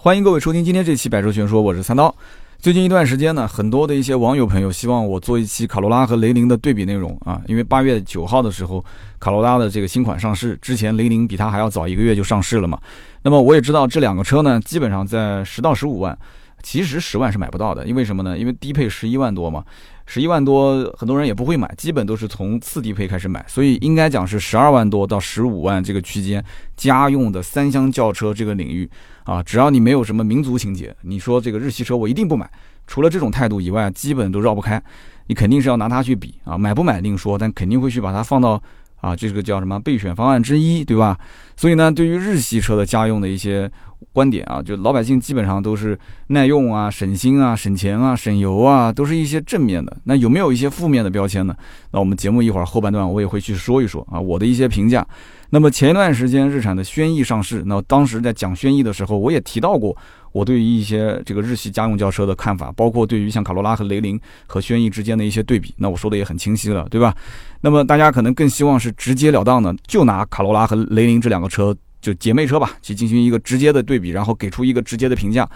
欢迎各位收听今天这期《百车全说》，我是三刀。最近一段时间呢，很多的一些网友朋友希望我做一期卡罗拉和雷凌的对比内容啊，因为八月九号的时候，卡罗拉的这个新款上市，之前雷凌比它还要早一个月就上市了嘛。那么我也知道这两个车呢，基本上在十到十五万，其实十万是买不到的，因为什么呢？因为低配十一万多嘛。十一万多，很多人也不会买，基本都是从次低配开始买，所以应该讲是十二万多到十五万这个区间，家用的三厢轿车这个领域啊，只要你没有什么民族情节，你说这个日系车我一定不买，除了这种态度以外，基本都绕不开，你肯定是要拿它去比啊，买不买另说，但肯定会去把它放到啊这个叫什么备选方案之一，对吧？所以呢，对于日系车的家用的一些。观点啊，就老百姓基本上都是耐用啊、省心啊、省钱啊、省油啊，都是一些正面的。那有没有一些负面的标签呢？那我们节目一会儿后半段我也会去说一说啊，我的一些评价。那么前一段时间日产的轩逸上市，那当时在讲轩逸的时候，我也提到过我对于一些这个日系家用轿车的看法，包括对于像卡罗拉和雷凌和轩逸之间的一些对比。那我说的也很清晰了，对吧？那么大家可能更希望是直截了当的，就拿卡罗拉和雷凌这两个车。就姐妹车吧，去进行一个直接的对比，然后给出一个直接的评价。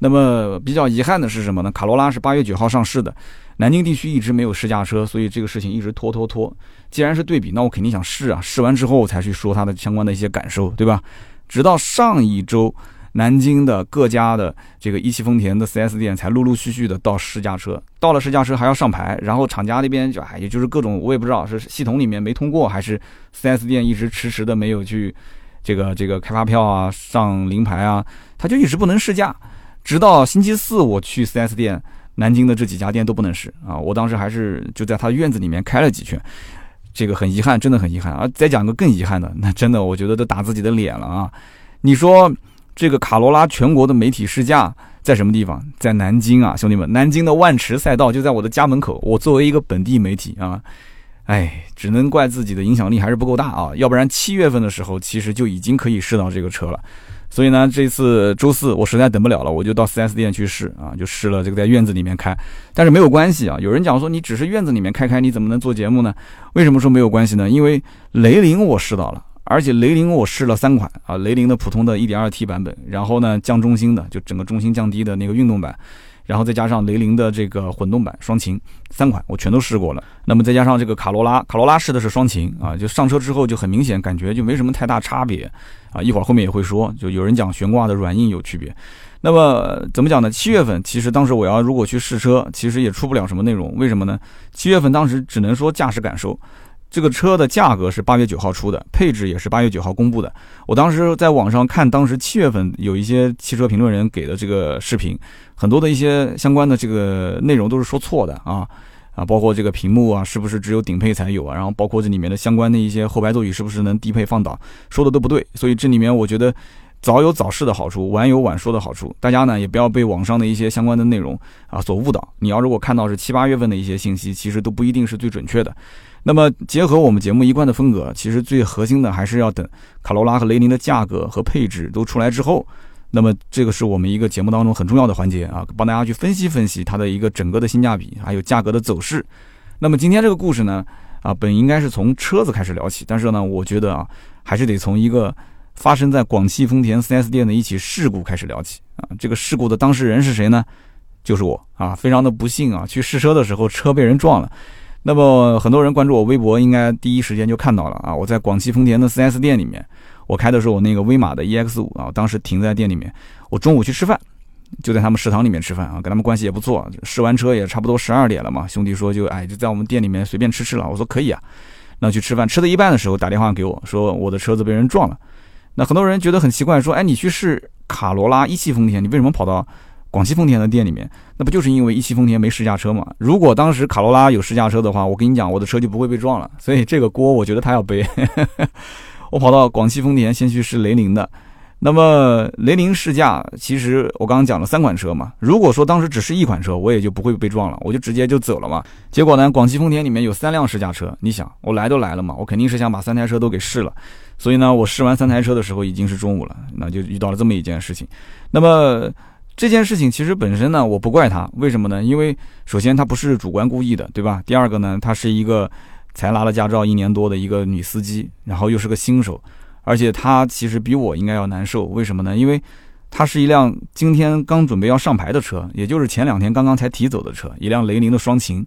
那么比较遗憾的是什么呢？卡罗拉是八月九号上市的，南京地区一直没有试驾车，所以这个事情一直拖拖拖。既然是对比，那我肯定想试啊，试完之后才去说它的相关的一些感受，对吧？直到上一周，南京的各家的这个一汽丰田的 4S 店才陆陆续续的到试驾车，到了试驾车还要上牌，然后厂家那边就哎，也就是各种我也不知道是系统里面没通过，还是 4S 店一直迟迟的没有去。这个这个开发票啊，上临牌啊，他就一直不能试驾，直到星期四我去 4S 店，南京的这几家店都不能试啊。我当时还是就在他院子里面开了几圈，这个很遗憾，真的很遗憾啊。再讲个更遗憾的，那真的我觉得都打自己的脸了啊。你说这个卡罗拉全国的媒体试驾在什么地方？在南京啊，兄弟们，南京的万池赛道就在我的家门口。我作为一个本地媒体啊。哎，只能怪自己的影响力还是不够大啊！要不然七月份的时候，其实就已经可以试到这个车了。所以呢，这次周四我实在等不了了，我就到 4S 店去试啊，就试了这个在院子里面开。但是没有关系啊，有人讲说你只是院子里面开开，你怎么能做节目呢？为什么说没有关系呢？因为雷凌我试到了，而且雷凌我试了三款啊，雷凌的普通的 1.2T 版本，然后呢降中心的，就整个中心降低的那个运动版。然后再加上雷凌的这个混动版双擎三款，我全都试过了。那么再加上这个卡罗拉，卡罗拉试的是双擎啊，就上车之后就很明显感觉就没什么太大差别啊。一会儿后面也会说，就有人讲悬挂的软硬有区别。那么怎么讲呢？七月份其实当时我要如果去试车，其实也出不了什么内容。为什么呢？七月份当时只能说驾驶感受。这个车的价格是八月九号出的，配置也是八月九号公布的。我当时在网上看，当时七月份有一些汽车评论人给的这个视频，很多的一些相关的这个内容都是说错的啊啊，包括这个屏幕啊是不是只有顶配才有啊，然后包括这里面的相关的一些后排座椅是不是能低配放倒，说的都不对。所以这里面我觉得早有早试的好处，晚有晚说的好处。大家呢也不要被网上的一些相关的内容啊所误导。你要如果看到是七八月份的一些信息，其实都不一定是最准确的。那么结合我们节目一贯的风格，其实最核心的还是要等卡罗拉和雷凌的价格和配置都出来之后，那么这个是我们一个节目当中很重要的环节啊，帮大家去分析分析它的一个整个的性价比，还有价格的走势。那么今天这个故事呢，啊，本应该是从车子开始聊起，但是呢，我觉得啊，还是得从一个发生在广汽丰田 4S 店的一起事故开始聊起啊。这个事故的当事人是谁呢？就是我啊，非常的不幸啊，去试车的时候车被人撞了。那么很多人关注我微博，应该第一时间就看到了啊！我在广汽丰田的 4S 店里面，我开的是我那个威马的 EX 五啊，当时停在店里面。我中午去吃饭，就在他们食堂里面吃饭啊，跟他们关系也不错。试完车也差不多十二点了嘛，兄弟说就哎就在我们店里面随便吃吃了。我说可以啊，那去吃饭。吃到一半的时候打电话给我说我的车子被人撞了。那很多人觉得很奇怪，说哎你去试卡罗拉一汽丰田，你为什么跑到？广汽丰田的店里面，那不就是因为一汽丰田没试驾车嘛？如果当时卡罗拉有试驾车的话，我跟你讲，我的车就不会被撞了。所以这个锅我觉得他要背。我跑到广汽丰田先去试雷凌的，那么雷凌试驾，其实我刚刚讲了三款车嘛。如果说当时只是一款车，我也就不会被撞了，我就直接就走了嘛。结果呢，广汽丰田里面有三辆试驾车，你想，我来都来了嘛，我肯定是想把三台车都给试了。所以呢，我试完三台车的时候已经是中午了，那就遇到了这么一件事情。那么。这件事情其实本身呢，我不怪他，为什么呢？因为首先他不是主观故意的，对吧？第二个呢，他是一个才拿了驾照一年多的一个女司机，然后又是个新手，而且他其实比我应该要难受。为什么呢？因为她是一辆今天刚准备要上牌的车，也就是前两天刚刚才提走的车，一辆雷凌的双擎。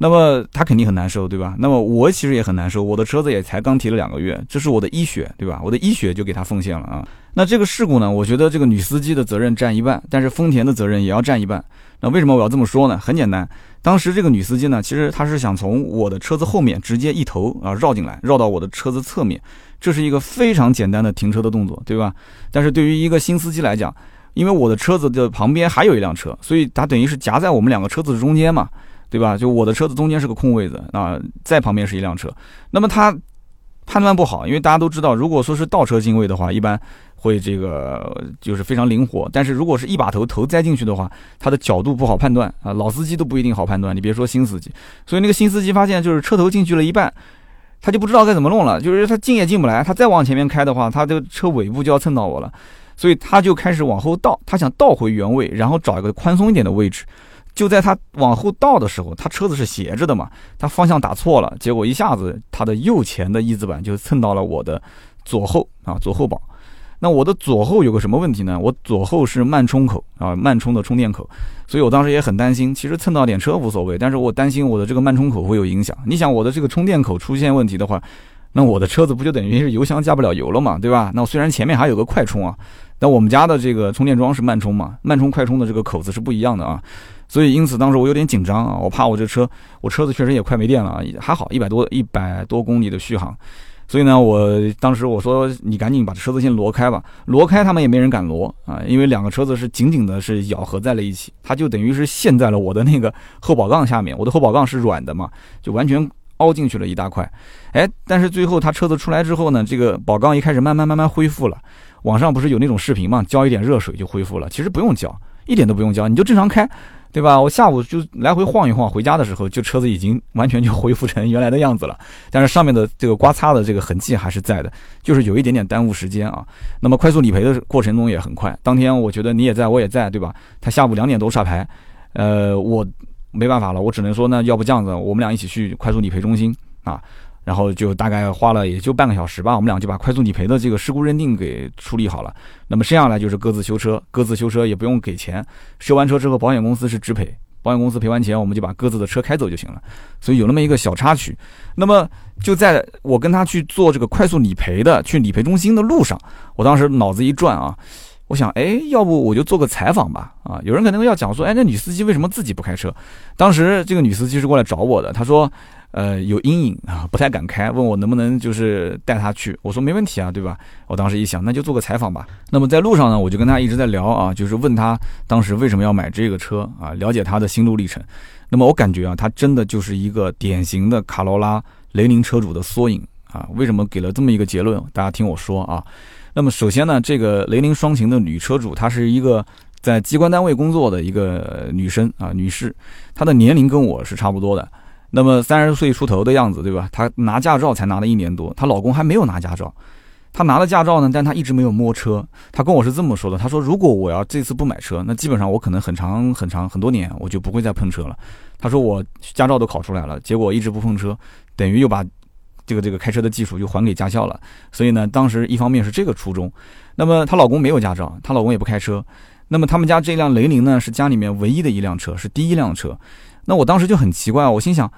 那么他肯定很难受，对吧？那么我其实也很难受，我的车子也才刚提了两个月，这是我的医学，对吧？我的医学就给他奉献了啊。那这个事故呢，我觉得这个女司机的责任占一半，但是丰田的责任也要占一半。那为什么我要这么说呢？很简单，当时这个女司机呢，其实她是想从我的车子后面直接一头啊绕进来，绕到我的车子侧面，这是一个非常简单的停车的动作，对吧？但是对于一个新司机来讲，因为我的车子的旁边还有一辆车，所以它等于是夹在我们两个车子中间嘛。对吧？就我的车子中间是个空位子啊，在旁边是一辆车。那么他判断不好，因为大家都知道，如果说是倒车进位的话，一般会这个就是非常灵活。但是如果是一把头头栽进去的话，它的角度不好判断啊。老司机都不一定好判断，你别说新司机。所以那个新司机发现，就是车头进去了一半，他就不知道该怎么弄了。就是他进也进不来，他再往前面开的话，他这个车尾部就要蹭到我了。所以他就开始往后倒，他想倒回原位，然后找一个宽松一点的位置。就在他往后倒的时候，他车子是斜着的嘛，他方向打错了，结果一下子他的右前的翼子板就蹭到了我的左后啊左后保。那我的左后有个什么问题呢？我左后是慢充口啊，慢充的充电口，所以我当时也很担心。其实蹭到点车无所谓，但是我担心我的这个慢充口会有影响。你想我的这个充电口出现问题的话，那我的车子不就等于是油箱加不了油了嘛，对吧？那我虽然前面还有个快充啊，但我们家的这个充电桩是慢充嘛，慢充快充的这个口子是不一样的啊。所以，因此当时我有点紧张啊，我怕我这车，我车子确实也快没电了啊，还好一百多一百多公里的续航。所以呢，我当时我说你赶紧把车子先挪开吧，挪开他们也没人敢挪啊，因为两个车子是紧紧的是咬合在了一起，它就等于是陷在了我的那个后保杠下面，我的后保杠是软的嘛，就完全凹进去了一大块。哎，但是最后他车子出来之后呢，这个保杠一开始慢慢慢慢恢复了。网上不是有那种视频嘛，浇一点热水就恢复了，其实不用浇，一点都不用浇，你就正常开。对吧？我下午就来回晃一晃，回家的时候，就车子已经完全就恢复成原来的样子了。但是上面的这个刮擦的这个痕迹还是在的，就是有一点点耽误时间啊。那么快速理赔的过程中也很快，当天我觉得你也在，我也在，对吧？他下午两点多刷牌，呃，我没办法了，我只能说呢，要不这样子，我们俩一起去快速理赔中心啊。然后就大概花了也就半个小时吧，我们俩就把快速理赔的这个事故认定给处理好了。那么剩下来就是各自修车，各自修车也不用给钱，修完车之后保险公司是直赔，保险公司赔完钱我们就把各自的车开走就行了。所以有那么一个小插曲。那么就在我跟他去做这个快速理赔的去理赔中心的路上，我当时脑子一转啊，我想，哎，要不我就做个采访吧？啊，有人可能要讲说，哎，那女司机为什么自己不开车？当时这个女司机是过来找我的，她说。呃，有阴影啊，不太敢开，问我能不能就是带他去。我说没问题啊，对吧？我当时一想，那就做个采访吧。那么在路上呢，我就跟他一直在聊啊，就是问他当时为什么要买这个车啊，了解他的心路历程。那么我感觉啊，他真的就是一个典型的卡罗拉雷凌车主的缩影啊。为什么给了这么一个结论？大家听我说啊。那么首先呢，这个雷凌双擎的女车主，她是一个在机关单位工作的一个女生啊，女士，她的年龄跟我是差不多的。那么三十岁出头的样子，对吧？她拿驾照才拿了一年多，她老公还没有拿驾照。她拿了驾照呢，但她一直没有摸车。她跟我是这么说的：“她说如果我要这次不买车，那基本上我可能很长很长很多年我就不会再碰车了。”她说我驾照都考出来了，结果一直不碰车，等于又把这个这个开车的技术又还给驾校了。所以呢，当时一方面是这个初衷。那么她老公没有驾照，她老公也不开车。那么他们家这辆雷凌呢，是家里面唯一的一辆车，是第一辆车。那我当时就很奇怪，我心想，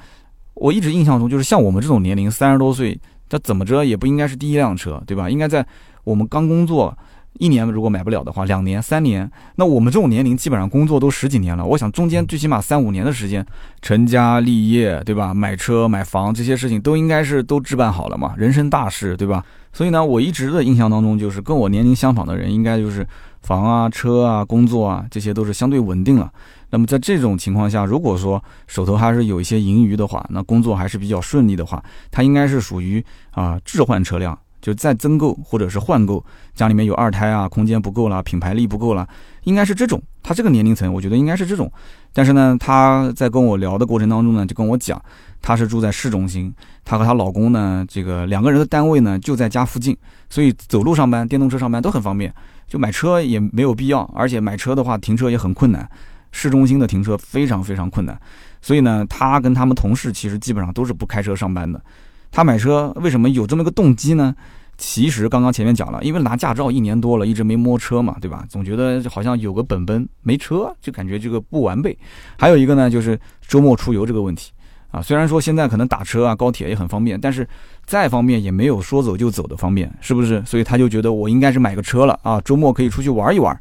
我一直印象中就是像我们这种年龄，三十多岁，这怎么着也不应该是第一辆车，对吧？应该在我们刚工作一年，如果买不了的话，两年、三年，那我们这种年龄基本上工作都十几年了。我想中间最起码三五年的时间，成家立业，对吧？买车买房这些事情都应该是都置办好了嘛，人生大事，对吧？所以呢，我一直的印象当中就是跟我年龄相仿的人，应该就是房啊、车啊、工作啊，这些都是相对稳定了。那么在这种情况下，如果说手头还是有一些盈余的话，那工作还是比较顺利的话，它应该是属于啊置换车辆，就再增购或者是换购，家里面有二胎啊，空间不够了，品牌力不够了，应该是这种。他这个年龄层，我觉得应该是这种。但是呢，他在跟我聊的过程当中呢，就跟我讲，他是住在市中心，他和她老公呢，这个两个人的单位呢就在家附近，所以走路上班、电动车上班都很方便，就买车也没有必要，而且买车的话停车也很困难。市中心的停车非常非常困难，所以呢，他跟他们同事其实基本上都是不开车上班的。他买车为什么有这么个动机呢？其实刚刚前面讲了，因为拿驾照一年多了，一直没摸车嘛，对吧？总觉得好像有个本本没车，就感觉这个不完备。还有一个呢，就是周末出游这个问题啊。虽然说现在可能打车啊、高铁也很方便，但是再方便也没有说走就走的方便，是不是？所以他就觉得我应该是买个车了啊，周末可以出去玩一玩。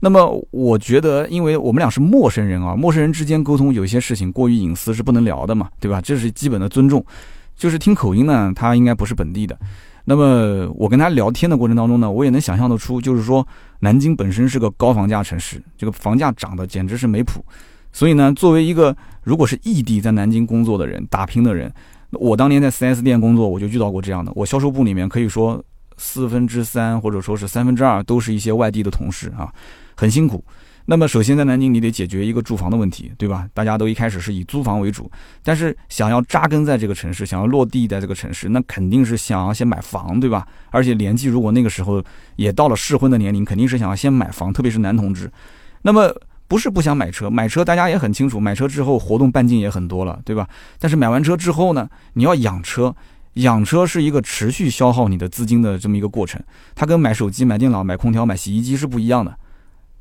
那么我觉得，因为我们俩是陌生人啊，陌生人之间沟通有些事情过于隐私是不能聊的嘛，对吧？这是基本的尊重。就是听口音呢，他应该不是本地的。那么我跟他聊天的过程当中呢，我也能想象得出，就是说南京本身是个高房价城市，这个房价涨得简直是没谱。所以呢，作为一个如果是异地在南京工作的人、打拼的人，我当年在 4S 店工作，我就遇到过这样的。我销售部里面可以说四分之三或者说是三分之二都是一些外地的同事啊，很辛苦。那么首先在南京，你得解决一个住房的问题，对吧？大家都一开始是以租房为主，但是想要扎根在这个城市，想要落地在这个城市，那肯定是想要先买房，对吧？而且年纪如果那个时候也到了适婚的年龄，肯定是想要先买房，特别是男同志。那么不是不想买车，买车大家也很清楚，买车之后活动半径也很多了，对吧？但是买完车之后呢，你要养车，养车是一个持续消耗你的资金的这么一个过程，它跟买手机、买电脑、买空调、买洗衣机是不一样的。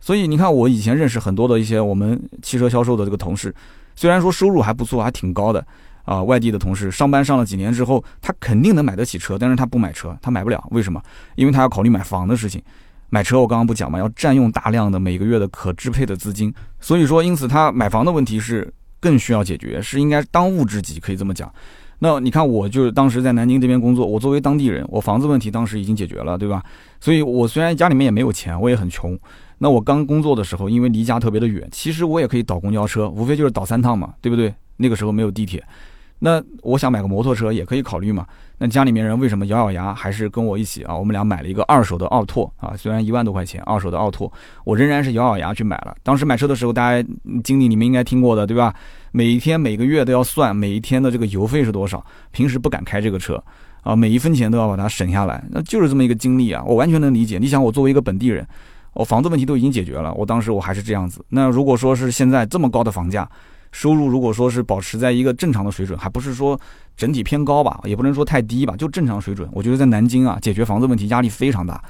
所以你看，我以前认识很多的一些我们汽车销售的这个同事，虽然说收入还不错，还挺高的啊，外地的同事上班上了几年之后，他肯定能买得起车，但是他不买车，他买不了，为什么？因为他要考虑买房的事情。买车我刚刚不讲嘛，要占用大量的每个月的可支配的资金，所以说因此他买房的问题是更需要解决，是应该当务之急，可以这么讲。那你看，我就是当时在南京这边工作，我作为当地人，我房子问题当时已经解决了，对吧？所以我虽然家里面也没有钱，我也很穷。那我刚工作的时候，因为离家特别的远，其实我也可以倒公交车，无非就是倒三趟嘛，对不对？那个时候没有地铁，那我想买个摩托车也可以考虑嘛。那家里面人为什么咬咬牙还是跟我一起啊？我们俩买了一个二手的奥拓啊，虽然一万多块钱，二手的奥拓，我仍然是咬咬牙去买了。当时买车的时候，大家经历你们应该听过的，对吧？每一天每个月都要算每一天的这个油费是多少，平时不敢开这个车啊，每一分钱都要把它省下来，那就是这么一个经历啊，我完全能理解。你想，我作为一个本地人。我房子问题都已经解决了，我当时我还是这样子。那如果说是现在这么高的房价，收入如果说是保持在一个正常的水准，还不是说整体偏高吧，也不能说太低吧，就正常水准。我觉得在南京啊，解决房子问题压力非常大，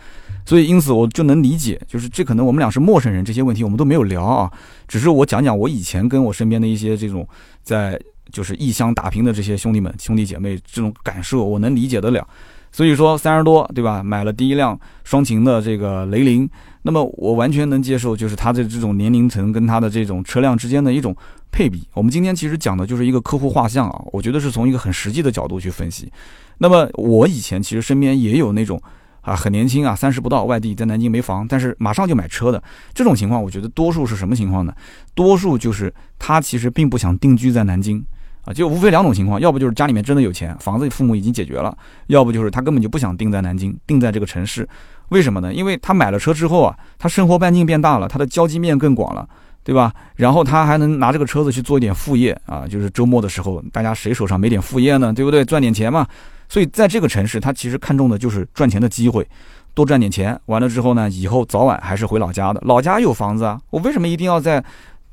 所以因此我就能理解，就是这可能我们俩是陌生人，这些问题我们都没有聊啊，只是我讲讲我以前跟我身边的一些这种在就是异乡打拼的这些兄弟们兄弟姐妹这种感受，我能理解得了。所以说三十多对吧，买了第一辆双擎的这个雷凌。那么我完全能接受，就是它的这种年龄层跟它的这种车辆之间的一种配比。我们今天其实讲的就是一个客户画像啊，我觉得是从一个很实际的角度去分析。那么我以前其实身边也有那种啊很年轻啊三十不到，外地在南京没房，但是马上就买车的这种情况，我觉得多数是什么情况呢？多数就是他其实并不想定居在南京啊，就无非两种情况，要不就是家里面真的有钱，房子父母已经解决了；要不就是他根本就不想定在南京，定在这个城市。为什么呢？因为他买了车之后啊，他生活半径变大了，他的交际面更广了，对吧？然后他还能拿这个车子去做一点副业啊，就是周末的时候，大家谁手上没点副业呢？对不对？赚点钱嘛。所以在这个城市，他其实看重的就是赚钱的机会，多赚点钱。完了之后呢，以后早晚还是回老家的，老家有房子啊。我为什么一定要在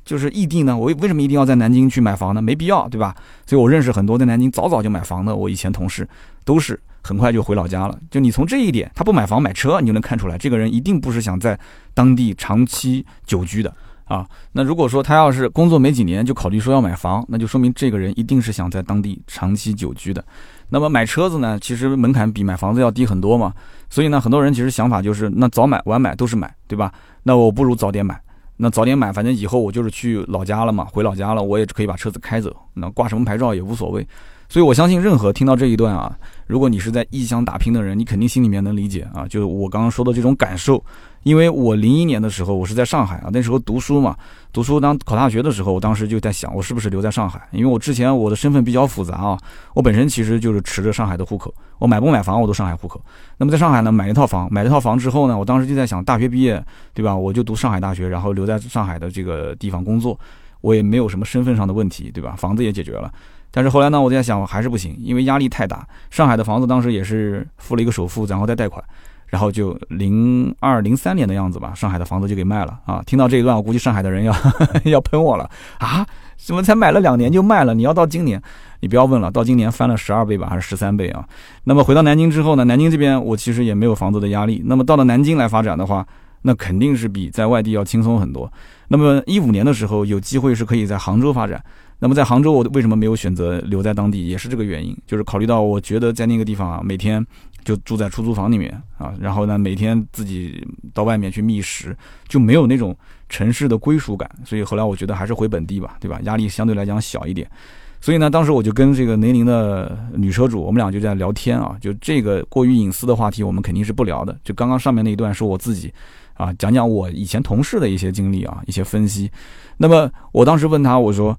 就是异地呢？我为什么一定要在南京去买房呢？没必要，对吧？所以我认识很多在南京早早就买房的，我以前同事都是。很快就回老家了。就你从这一点，他不买房买车，你就能看出来，这个人一定不是想在当地长期久居的啊。那如果说他要是工作没几年就考虑说要买房，那就说明这个人一定是想在当地长期久居的。那么买车子呢，其实门槛比买房子要低很多嘛。所以呢，很多人其实想法就是，那早买晚买都是买，对吧？那我不如早点买。那早点买，反正以后我就是去老家了嘛，回老家了，我也可以把车子开走，那挂什么牌照也无所谓。所以，我相信任何听到这一段啊，如果你是在异乡打拼的人，你肯定心里面能理解啊，就是我刚刚说的这种感受。因为我零一年的时候，我是在上海啊，那时候读书嘛，读书当考大学的时候，我当时就在想，我是不是留在上海？因为我之前我的身份比较复杂啊，我本身其实就是持着上海的户口，我买不买房我都上海户口。那么在上海呢，买一套房，买一套房之后呢，我当时就在想，大学毕业对吧？我就读上海大学，然后留在上海的这个地方工作，我也没有什么身份上的问题，对吧？房子也解决了。但是后来呢，我在想还是不行，因为压力太大。上海的房子当时也是付了一个首付，然后再贷款，然后就零二零三年的样子吧，上海的房子就给卖了啊！听到这一段，我估计上海的人要 要喷我了啊！怎么才买了两年就卖了？你要到今年，你不要问了，到今年翻了十二倍吧，还是十三倍啊？那么回到南京之后呢？南京这边我其实也没有房子的压力。那么到了南京来发展的话，那肯定是比在外地要轻松很多。那么一五年的时候有机会是可以在杭州发展。那么在杭州，我为什么没有选择留在当地？也是这个原因，就是考虑到我觉得在那个地方啊，每天就住在出租房里面啊，然后呢，每天自己到外面去觅食，就没有那种城市的归属感。所以后来我觉得还是回本地吧，对吧？压力相对来讲小一点。所以呢，当时我就跟这个雷凌的女车主，我们俩就在聊天啊，就这个过于隐私的话题，我们肯定是不聊的。就刚刚上面那一段是我自己啊，讲讲我以前同事的一些经历啊，一些分析。那么我当时问他，我说。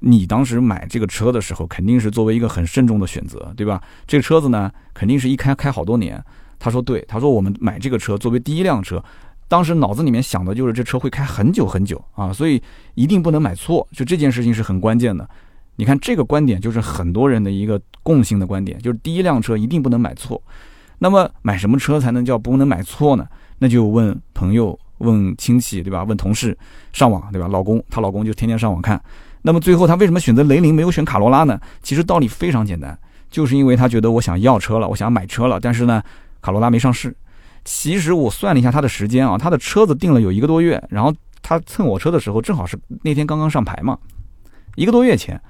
你当时买这个车的时候，肯定是作为一个很慎重的选择，对吧？这个车子呢，肯定是一开开好多年。他说对，他说我们买这个车作为第一辆车，当时脑子里面想的就是这车会开很久很久啊，所以一定不能买错，就这件事情是很关键的。你看这个观点就是很多人的一个共性的观点，就是第一辆车一定不能买错。那么买什么车才能叫不能买错呢？那就问朋友、问亲戚，对吧？问同事，上网，对吧？老公，她老公就天天上网看。那么最后他为什么选择雷凌没有选卡罗拉呢？其实道理非常简单，就是因为他觉得我想要车了，我想买车了，但是呢，卡罗拉没上市。其实我算了一下他的时间啊，他的车子订了有一个多月，然后他蹭我车的时候正好是那天刚刚上牌嘛，一个多月前。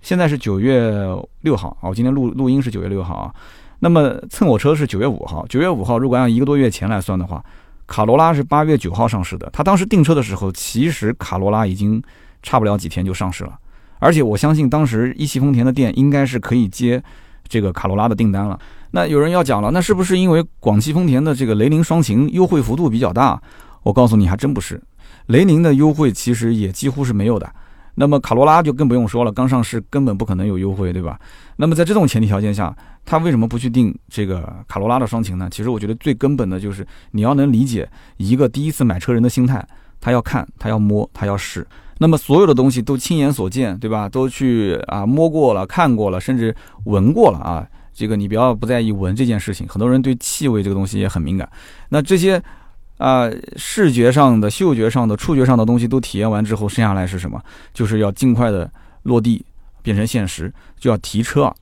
现在是九月六号啊，我今天录录音是九月六号啊。那么蹭我车是九月五号，九月五号如果按一个多月前来算的话，卡罗拉是八月九号上市的。他当时订车的时候，其实卡罗拉已经。差不了几天就上市了，而且我相信当时一汽丰田的店应该是可以接这个卡罗拉的订单了。那有人要讲了，那是不是因为广汽丰田的这个雷凌双擎优惠幅度比较大？我告诉你，还真不是。雷凌的优惠其实也几乎是没有的。那么卡罗拉就更不用说了，刚上市根本不可能有优惠，对吧？那么在这种前提条件下，他为什么不去订这个卡罗拉的双擎呢？其实我觉得最根本的就是你要能理解一个第一次买车人的心态，他要看，他要摸，他要试。那么所有的东西都亲眼所见，对吧？都去啊摸过了、看过了，甚至闻过了啊。这个你不要不在意闻这件事情，很多人对气味这个东西也很敏感。那这些啊视觉上的、嗅觉上的、触觉上的东西都体验完之后，剩下来是什么？就是要尽快的落地变成现实，就要提车。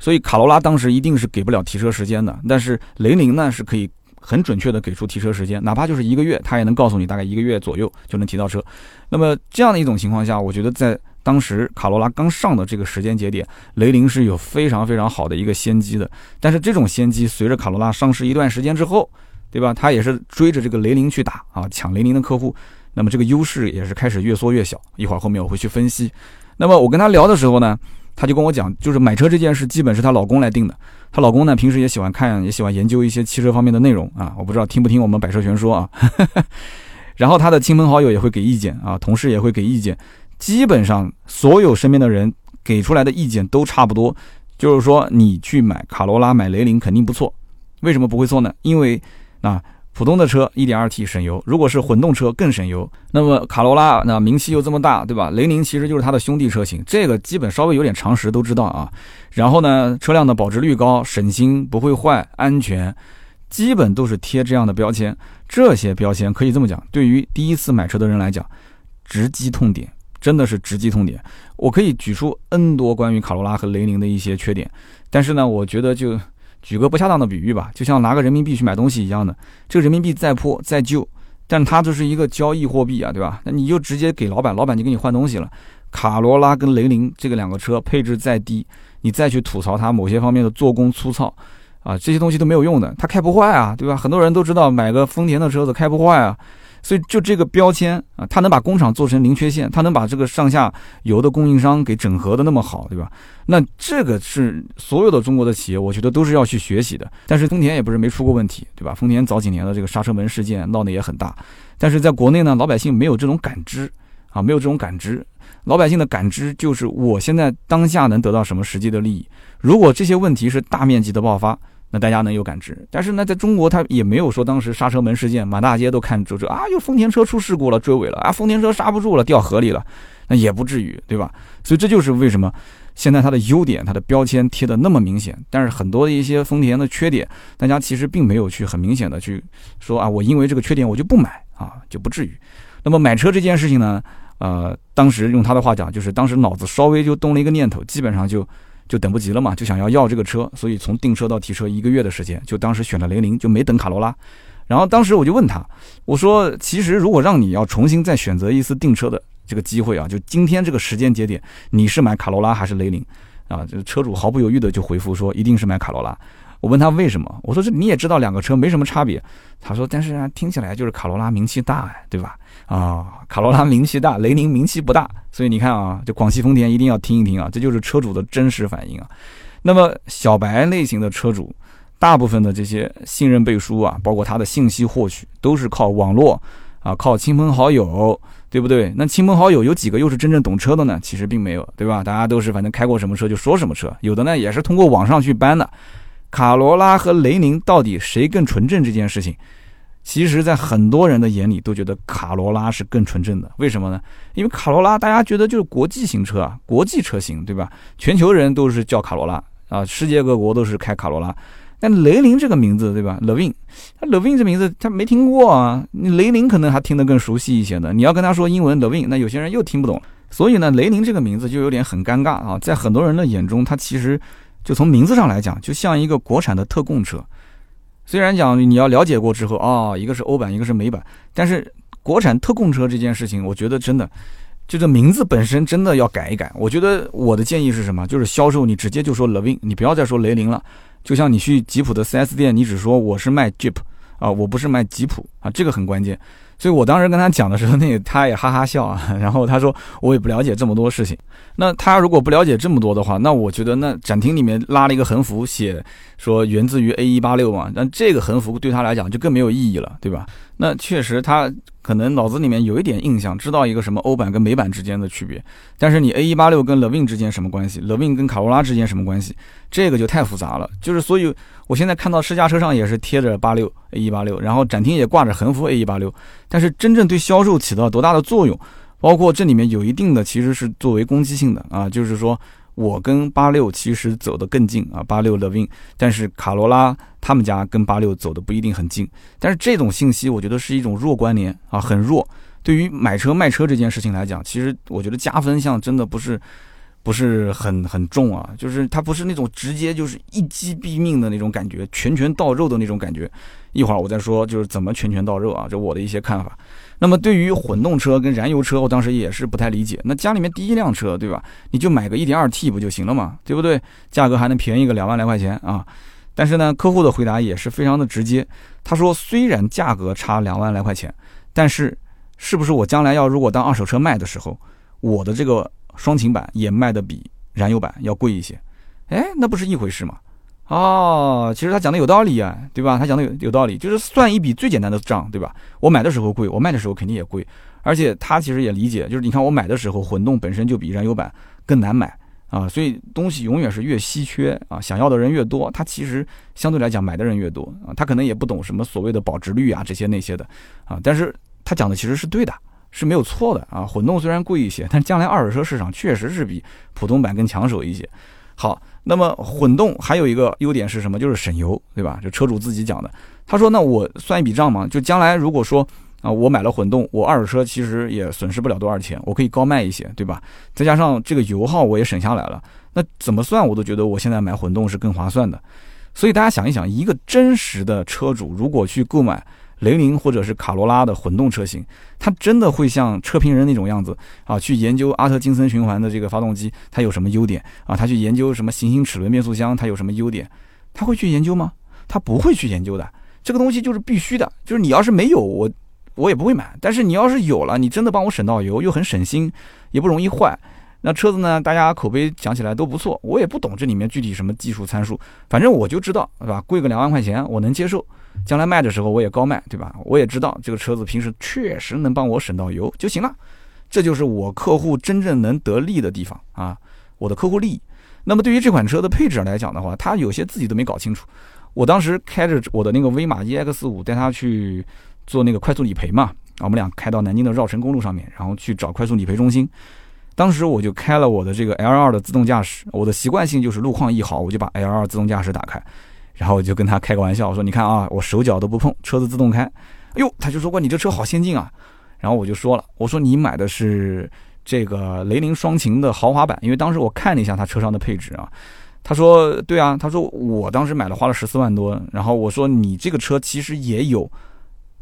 所以卡罗拉当时一定是给不了提车时间的，但是雷凌呢是可以。很准确的给出提车时间，哪怕就是一个月，他也能告诉你大概一个月左右就能提到车。那么这样的一种情况下，我觉得在当时卡罗拉刚上的这个时间节点，雷凌是有非常非常好的一个先机的。但是这种先机随着卡罗拉上市一段时间之后，对吧？他也是追着这个雷凌去打啊，抢雷凌的客户。那么这个优势也是开始越缩越小。一会儿后面我会去分析。那么我跟他聊的时候呢？他就跟我讲，就是买车这件事基本是她老公来定的。她老公呢，平时也喜欢看，也喜欢研究一些汽车方面的内容啊。我不知道听不听我们百车全说啊。然后她的亲朋好友也会给意见啊，同事也会给意见。基本上所有身边的人给出来的意见都差不多，就是说你去买卡罗拉、买雷凌肯定不错。为什么不会错呢？因为啊。普通的车 1.2T 省油，如果是混动车更省油。那么卡罗拉那名气又这么大，对吧？雷凌其实就是它的兄弟车型，这个基本稍微有点常识都知道啊。然后呢，车辆的保值率高，省心，不会坏，安全，基本都是贴这样的标签。这些标签可以这么讲，对于第一次买车的人来讲，直击痛点，真的是直击痛点。我可以举出 N 多关于卡罗拉和雷凌的一些缺点，但是呢，我觉得就。举个不恰当的比喻吧，就像拿个人民币去买东西一样的，这个人民币再破再旧，但它就是一个交易货币啊，对吧？那你就直接给老板，老板就给你换东西了。卡罗拉跟雷凌这个两个车配置再低，你再去吐槽它某些方面的做工粗糙，啊，这些东西都没有用的，它开不坏啊，对吧？很多人都知道买个丰田的车子开不坏啊。所以就这个标签啊，它能把工厂做成零缺陷，它能把这个上下游的供应商给整合的那么好，对吧？那这个是所有的中国的企业，我觉得都是要去学习的。但是丰田也不是没出过问题，对吧？丰田早几年的这个刹车门事件闹得也很大，但是在国内呢，老百姓没有这种感知啊，没有这种感知。老百姓的感知就是我现在当下能得到什么实际的利益。如果这些问题是大面积的爆发，那大家能有感知，但是呢，在中国他也没有说当时刹车门事件满大街都看就这啊，又丰田车出事故了，追尾了啊，丰田车刹不住了，掉河里了，那也不至于，对吧？所以这就是为什么现在它的优点、它的标签贴的那么明显，但是很多一些丰田的缺点，大家其实并没有去很明显的去说啊，我因为这个缺点我就不买啊，就不至于。那么买车这件事情呢，呃，当时用他的话讲，就是当时脑子稍微就动了一个念头，基本上就就等不及了嘛，就想要要这个车，所以从订车到提车一个月的时间，就当时选了雷凌，就没等卡罗拉。然后当时我就问他，我说，其实如果让你要重新再选择一次订车的这个机会啊，就今天这个时间节点，你是买卡罗拉还是雷凌？啊，这个车主毫不犹豫的就回复说，一定是买卡罗拉。我问他为什么？我说这你也知道两个车没什么差别。他说，但是啊，听起来就是卡罗拉名气大哎，对吧？啊，卡罗拉名气大，雷凌名气不大，所以你看啊，就广汽丰田一定要听一听啊，这就是车主的真实反应啊。那么小白类型的车主。大部分的这些信任背书啊，包括他的信息获取，都是靠网络啊，靠亲朋好友，对不对？那亲朋好友有几个又是真正懂车的呢？其实并没有，对吧？大家都是反正开过什么车就说什么车，有的呢也是通过网上去搬的。卡罗拉和雷凌到底谁更纯正？这件事情，其实在很多人的眼里都觉得卡罗拉是更纯正的。为什么呢？因为卡罗拉大家觉得就是国际型车啊，国际车型，对吧？全球人都是叫卡罗拉啊，世界各国都是开卡罗拉。但雷凌这个名字，对吧？Levin，他 Levin 这名字他没听过啊。你雷凌可能还听得更熟悉一些呢。你要跟他说英文 Levin，那有些人又听不懂。所以呢，雷凌这个名字就有点很尴尬啊。在很多人的眼中，它其实就从名字上来讲，就像一个国产的特供车。虽然讲你要了解过之后啊，一个是欧版，一个是美版，但是国产特供车这件事情，我觉得真的就这名字本身真的要改一改。我觉得我的建议是什么？就是销售你直接就说 Levin，你不要再说雷凌了。就像你去吉普的 4S 店，你只说我是卖 Jeep 啊，我不是卖吉普啊，这个很关键。所以我当时跟他讲的时候，那个他也哈哈笑啊，然后他说我也不了解这么多事情。那他如果不了解这么多的话，那我觉得那展厅里面拉了一个横幅，写说源自于 A186 嘛，那这个横幅对他来讲就更没有意义了，对吧？那确实他。可能脑子里面有一点印象，知道一个什么欧版跟美版之间的区别，但是你 A 一八六跟 Levin 之间什么关系？Levin 跟卡罗拉之间什么关系？这个就太复杂了。就是所以，我现在看到试驾车上也是贴着八六 A 一八六，然后展厅也挂着横幅 A 一八六，但是真正对销售起到多大的作用？包括这里面有一定的其实是作为攻击性的啊，就是说。我跟八六其实走得更近啊，八六 Levin，但是卡罗拉他们家跟八六走的不一定很近，但是这种信息我觉得是一种弱关联啊，很弱。对于买车卖车这件事情来讲，其实我觉得加分项真的不是不是很很重啊，就是它不是那种直接就是一击毙命的那种感觉，拳拳到肉的那种感觉。一会儿我再说就是怎么拳拳到肉啊，这我的一些看法。那么对于混动车跟燃油车，我当时也是不太理解。那家里面第一辆车，对吧？你就买个 1.2T 不就行了嘛，对不对？价格还能便宜个两万来块钱啊！但是呢，客户的回答也是非常的直接。他说，虽然价格差两万来块钱，但是是不是我将来要如果当二手车卖的时候，我的这个双擎版也卖的比燃油版要贵一些？哎，那不是一回事吗？哦，其实他讲的有道理啊，对吧？他讲的有有道理，就是算一笔最简单的账，对吧？我买的时候贵，我卖的时候肯定也贵，而且他其实也理解，就是你看我买的时候混动本身就比燃油版更难买啊，所以东西永远是越稀缺啊，想要的人越多，他其实相对来讲买的人越多啊，他可能也不懂什么所谓的保值率啊这些那些的啊，但是他讲的其实是对的，是没有错的啊。混动虽然贵一些，但将来二手车市场确实是比普通版更抢手一些。好。那么混动还有一个优点是什么？就是省油，对吧？就车主自己讲的。他说：“那我算一笔账嘛，就将来如果说啊，我买了混动，我二手车其实也损失不了多少钱，我可以高卖一些，对吧？再加上这个油耗我也省下来了，那怎么算我都觉得我现在买混动是更划算的。所以大家想一想，一个真实的车主如果去购买。”雷凌或者是卡罗拉的混动车型，它真的会像车评人那种样子啊？去研究阿特金森循环的这个发动机，它有什么优点啊？他去研究什么行星齿轮变速箱，它有什么优点？他会去研究吗？他不会去研究的。这个东西就是必须的，就是你要是没有，我我也不会买。但是你要是有了，你真的帮我省到油，又很省心，也不容易坏。那车子呢？大家口碑讲起来都不错。我也不懂这里面具体什么技术参数，反正我就知道，对吧？贵个两万块钱，我能接受。将来卖的时候我也高卖，对吧？我也知道这个车子平时确实能帮我省到油就行了，这就是我客户真正能得利的地方啊，我的客户利益。那么对于这款车的配置来讲的话，他有些自己都没搞清楚。我当时开着我的那个威马 EX 五带他去做那个快速理赔嘛，我们俩开到南京的绕城公路上面，然后去找快速理赔中心。当时我就开了我的这个 L2 的自动驾驶，我的习惯性就是路况一好，我就把 L2 自动驾驶打开，然后我就跟他开个玩笑，我说你看啊，我手脚都不碰，车子自动开。哎呦，他就说哇，你这车好先进啊。然后我就说了，我说你买的是这个雷凌双擎的豪华版，因为当时我看了一下他车上的配置啊。他说对啊，他说我当时买了花了十四万多，然后我说你这个车其实也有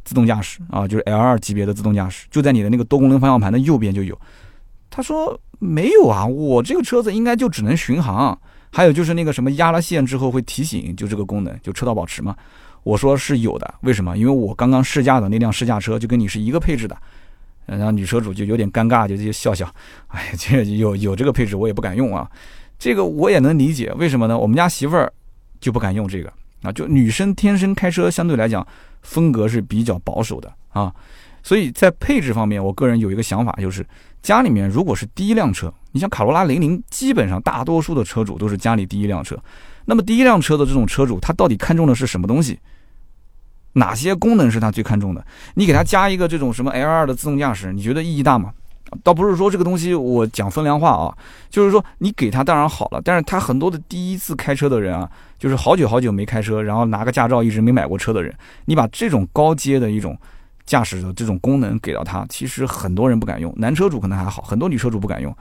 自动驾驶啊，就是 L2 级别的自动驾驶，就在你的那个多功能方向盘的右边就有。他说没有啊，我这个车子应该就只能巡航，还有就是那个什么压了线之后会提醒，就这个功能，就车道保持嘛。我说是有的，为什么？因为我刚刚试驾的那辆试驾车就跟你是一个配置的。然后女车主就有点尴尬，就就笑笑，哎，这有有这个配置我也不敢用啊。这个我也能理解，为什么呢？我们家媳妇儿就不敢用这个啊，就女生天生开车相对来讲风格是比较保守的啊。所以在配置方面，我个人有一个想法，就是家里面如果是第一辆车，你像卡罗拉、零零，基本上大多数的车主都是家里第一辆车。那么第一辆车的这种车主，他到底看中的是什么东西？哪些功能是他最看重的？你给他加一个这种什么 L2 的自动驾驶，你觉得意义大吗？倒不是说这个东西我讲风凉话啊，就是说你给他当然好了，但是他很多的第一次开车的人啊，就是好久好久没开车，然后拿个驾照一直没买过车的人，你把这种高阶的一种。驾驶的这种功能给到他，其实很多人不敢用，男车主可能还好，很多女车主不敢用。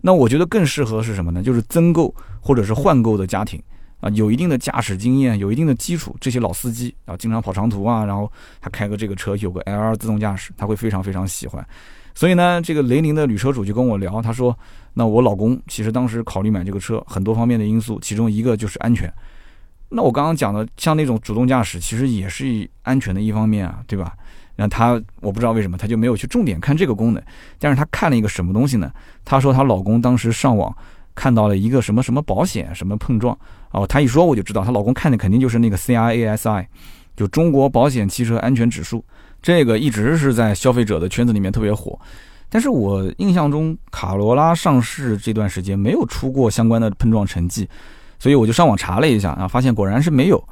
那我觉得更适合是什么呢？就是增购或者是换购的家庭啊，有一定的驾驶经验，有一定的基础，这些老司机啊，经常跑长途啊，然后他开个这个车，有个 L2 自动驾驶，他会非常非常喜欢。所以呢，这个雷凌的女车主就跟我聊，她说：“那我老公其实当时考虑买这个车，很多方面的因素，其中一个就是安全。那我刚刚讲的，像那种主动驾驶，其实也是安全的一方面啊，对吧？”然后她，我不知道为什么，她就没有去重点看这个功能。但是她看了一个什么东西呢？她说她老公当时上网看到了一个什么什么保险什么碰撞哦，她一说我就知道，她老公看的肯定就是那个 CRASI，就中国保险汽车安全指数。这个一直是在消费者的圈子里面特别火。但是我印象中卡罗拉上市这段时间没有出过相关的碰撞成绩，所以我就上网查了一下啊，发现果然是没有。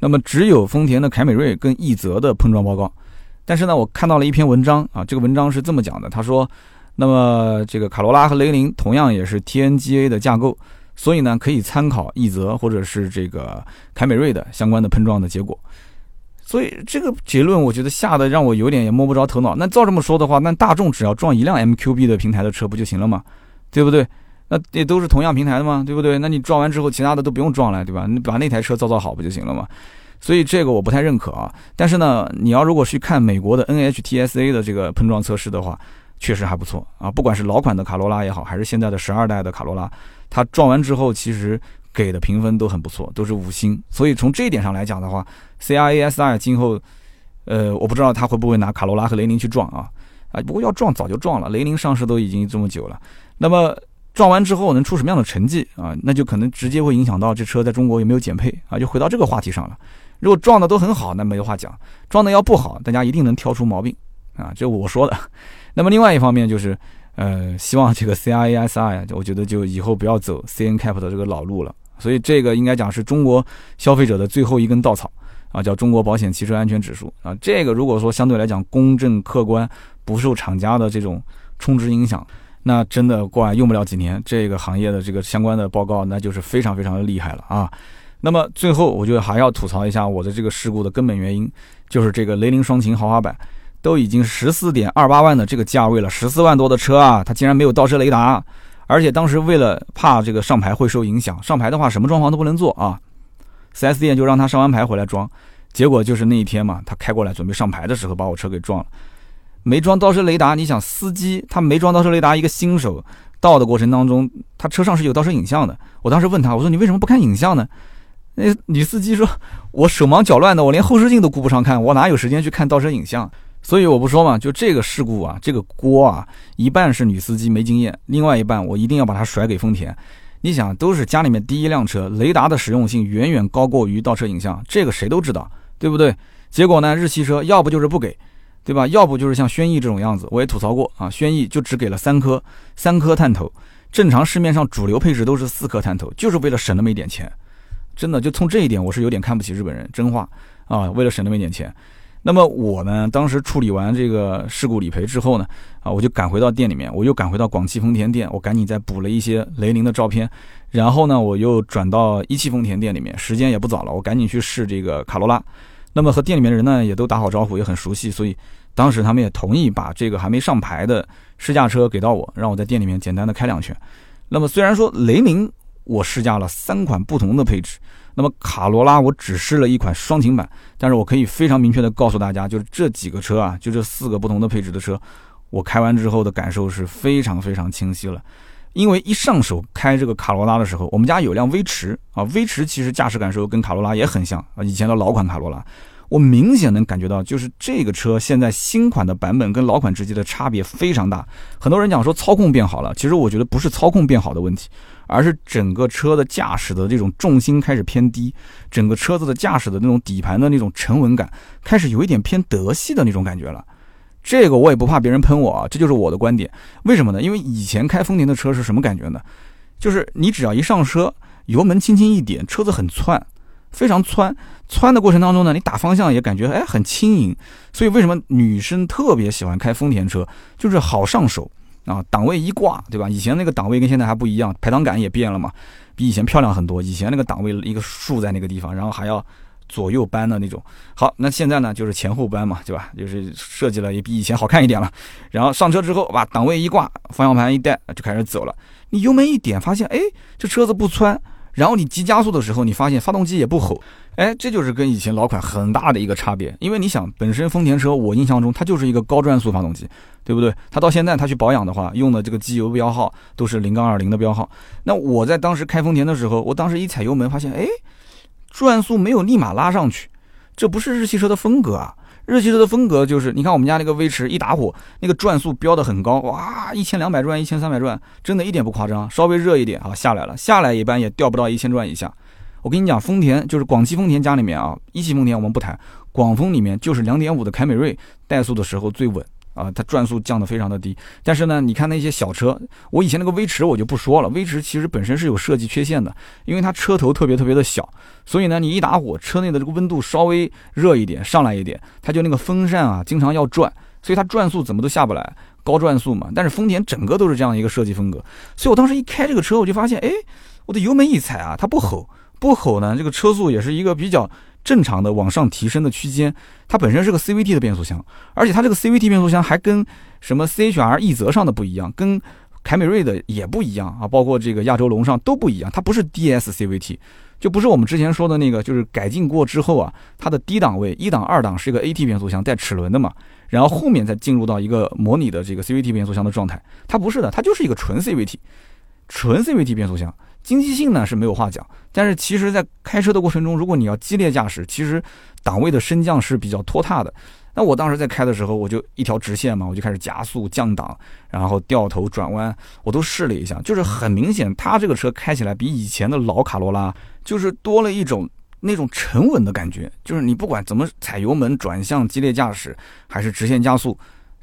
那么只有丰田的凯美瑞跟奕泽的碰撞报告。但是呢，我看到了一篇文章啊，这个文章是这么讲的，他说，那么这个卡罗拉和雷凌同样也是 TNGA 的架构，所以呢可以参考奕泽或者是这个凯美瑞的相关的碰撞的结果。所以这个结论我觉得吓得让我有点也摸不着头脑。那照这么说的话，那大众只要撞一辆 MQB 的平台的车不就行了吗？对不对？那也都是同样平台的嘛？对不对？那你撞完之后，其他的都不用撞了，对吧？你把那台车造造好不就行了吗？所以这个我不太认可啊，但是呢，你要如果去看美国的 NHTSA 的这个碰撞测试的话，确实还不错啊。不管是老款的卡罗拉也好，还是现在的十二代的卡罗拉，它撞完之后其实给的评分都很不错，都是五星。所以从这一点上来讲的话，CRASI 今后，呃，我不知道他会不会拿卡罗拉和雷凌去撞啊啊。不过要撞早就撞了，雷凌上市都已经这么久了，那么撞完之后能出什么样的成绩啊？那就可能直接会影响到这车在中国有没有减配啊？就回到这个话题上了。如果撞的都很好，那没话讲；撞的要不好，大家一定能挑出毛病啊！这我说的。那么另外一方面就是，呃，希望这个 CRASI，我觉得就以后不要走 CNCAP 的这个老路了。所以这个应该讲是中国消费者的最后一根稻草啊，叫中国保险汽车安全指数啊。这个如果说相对来讲公正客观，不受厂家的这种充值影响，那真的过完用不了几年，这个行业的这个相关的报告那就是非常非常的厉害了啊。那么最后，我就还要吐槽一下我的这个事故的根本原因，就是这个雷凌双擎豪华版都已经十四点二八万的这个价位了，十四万多的车啊，它竟然没有倒车雷达，而且当时为了怕这个上牌会受影响，上牌的话什么装潢都不能做啊，4S 店就让他上完牌回来装，结果就是那一天嘛，他开过来准备上牌的时候把我车给撞了，没装倒车雷达，你想司机他没装倒车雷达，一个新手倒的过程当中，他车上是有倒车影像的，我当时问他，我说你为什么不看影像呢？那女司机说：“我手忙脚乱的，我连后视镜都顾不上看，我哪有时间去看倒车影像？所以我不说嘛，就这个事故啊，这个锅啊，一半是女司机没经验，另外一半我一定要把它甩给丰田。你想，都是家里面第一辆车，雷达的实用性远远高过于倒车影像，这个谁都知道，对不对？结果呢，日系车要不就是不给，对吧？要不就是像轩逸这种样子，我也吐槽过啊，轩逸就只给了三颗三颗探头，正常市面上主流配置都是四颗探头，就是为了省那么一点钱。”真的，就从这一点，我是有点看不起日本人。真话啊，为了省那么一点钱，那么我呢，当时处理完这个事故理赔之后呢，啊，我就赶回到店里面，我又赶回到广汽丰田店，我赶紧再补了一些雷凌的照片，然后呢，我又转到一汽丰田店里面，时间也不早了，我赶紧去试这个卡罗拉。那么和店里面的人呢，也都打好招呼，也很熟悉，所以当时他们也同意把这个还没上牌的试驾车给到我，让我在店里面简单的开两圈。那么虽然说雷凌我试驾了三款不同的配置。那么卡罗拉我只试了一款双擎版，但是我可以非常明确的告诉大家，就是这几个车啊，就这四个不同的配置的车，我开完之后的感受是非常非常清晰了。因为一上手开这个卡罗拉的时候，我们家有辆威驰啊，威驰其实驾驶感受跟卡罗拉也很像啊，以前的老款卡罗拉，我明显能感觉到，就是这个车现在新款的版本跟老款之间的差别非常大。很多人讲说操控变好了，其实我觉得不是操控变好的问题。而是整个车的驾驶的这种重心开始偏低，整个车子的驾驶的那种底盘的那种沉稳感开始有一点偏德系的那种感觉了。这个我也不怕别人喷我啊，这就是我的观点。为什么呢？因为以前开丰田的车是什么感觉呢？就是你只要一上车，油门轻轻一点，车子很窜，非常窜。窜的过程当中呢，你打方向也感觉哎很轻盈。所以为什么女生特别喜欢开丰田车？就是好上手。啊，档位一挂，对吧？以前那个档位跟现在还不一样，排档杆也变了嘛，比以前漂亮很多。以前那个档位一个竖在那个地方，然后还要左右扳的那种。好，那现在呢就是前后扳嘛，对吧？就是设计了也比以前好看一点了。然后上车之后，把档位一挂，方向盘一带就开始走了。你油门一点，发现哎，这车子不窜。然后你急加速的时候，你发现发动机也不吼。哎，这就是跟以前老款很大的一个差别，因为你想，本身丰田车我印象中它就是一个高转速发动机，对不对？它到现在它去保养的话，用的这个机油标号都是零杠二零的标号。那我在当时开丰田的时候，我当时一踩油门，发现哎，转速没有立马拉上去，这不是日系车的风格啊！日系车的风格就是，你看我们家那个威驰一打火，那个转速飙得很高，哇，一千两百转、一千三百转，真的一点不夸张。稍微热一点啊，下来了，下来一般也掉不到一千转以下。我跟你讲，丰田就是广汽丰田家里面啊，一汽丰田我们不谈，广丰里面就是两点五的凯美瑞怠速的时候最稳啊，它转速降得非常的低。但是呢，你看那些小车，我以前那个威驰我就不说了，威驰其实本身是有设计缺陷的，因为它车头特别特别的小，所以呢，你一打火，车内的这个温度稍微热一点，上来一点，它就那个风扇啊经常要转，所以它转速怎么都下不来，高转速嘛。但是丰田整个都是这样一个设计风格，所以我当时一开这个车，我就发现，哎，我的油门一踩啊，它不吼。不吼呢，这个车速也是一个比较正常的往上提升的区间。它本身是个 CVT 的变速箱，而且它这个 CVT 变速箱还跟什么 CHR 奕泽上的不一样，跟凯美瑞的也不一样啊，包括这个亚洲龙上都不一样。它不是 DS CVT，就不是我们之前说的那个，就是改进过之后啊，它的低档位一档、二档是一个 AT 变速箱带齿轮的嘛，然后后面再进入到一个模拟的这个 CVT 变速箱的状态。它不是的，它就是一个纯 CVT，纯 CVT 变速箱。经济性呢是没有话讲，但是其实，在开车的过程中，如果你要激烈驾驶，其实档位的升降是比较拖沓的。那我当时在开的时候，我就一条直线嘛，我就开始加速降档，然后掉头转弯，我都试了一下，就是很明显，它这个车开起来比以前的老卡罗拉就是多了一种那种沉稳的感觉，就是你不管怎么踩油门、转向、激烈驾驶，还是直线加速。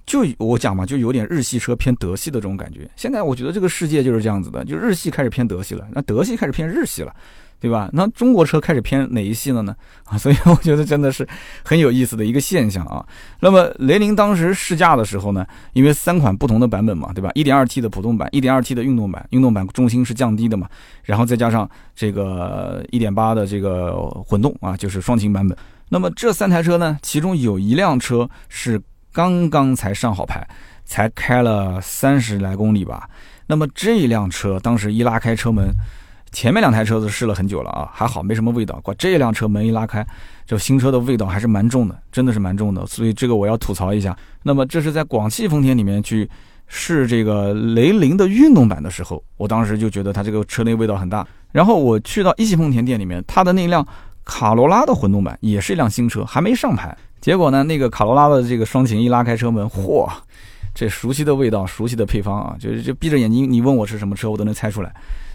就我讲嘛，就有点日系车偏德系的这种感觉。现在我觉得这个世界就是这样子的，就日系开始偏德系了，那德系开始偏日系了，对吧？那中国车开始偏哪一系了呢？啊，所以我觉得真的是很有意思的一个现象啊。那么雷凌当时试驾的时候呢，因为三款不同的版本嘛，对吧？1.2T 的普通版，1.2T 的运动版，运动版重心是降低的嘛，然后再加上这个1.8的这个混动啊，就是双擎版本。那么这三台车呢，其中有一辆车是。刚刚才上好牌，才开了三十来公里吧。那么这辆车当时一拉开车门，前面两台车子试了很久了啊，还好没什么味道。过这辆车门一拉开，就新车的味道还是蛮重的，真的是蛮重的。所以这个我要吐槽一下。那么这是在广汽丰田里面去试这个雷凌的运动版的时候，我当时就觉得它这个车内味道很大。然后我去到一汽丰田店里面，它的那辆卡罗拉的混动版也是一辆新车，还没上牌。结果呢，那个卡罗拉的这个双擎一拉开车门，嚯，这熟悉的味道，熟悉的配方啊，就是就闭着眼睛，你问我是什么车，我都能猜出来，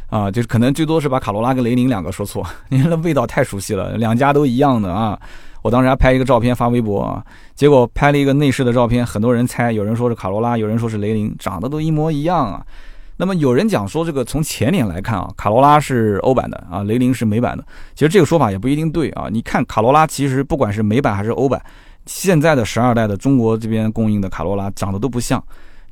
啊，就是可能最多是把卡罗拉跟雷凌两个说错，因为那味道太熟悉了，两家都一样的啊。我当时还拍一个照片发微博啊，结果拍了一个内饰的照片，很多人猜，有人说是卡罗拉，有人说是雷凌，长得都一模一样啊。那么有人讲说，这个从前脸来看啊，卡罗拉是欧版的啊，雷凌是美版的。其实这个说法也不一定对啊。你看卡罗拉，其实不管是美版还是欧版，现在的十二代的中国这边供应的卡罗拉长得都不像，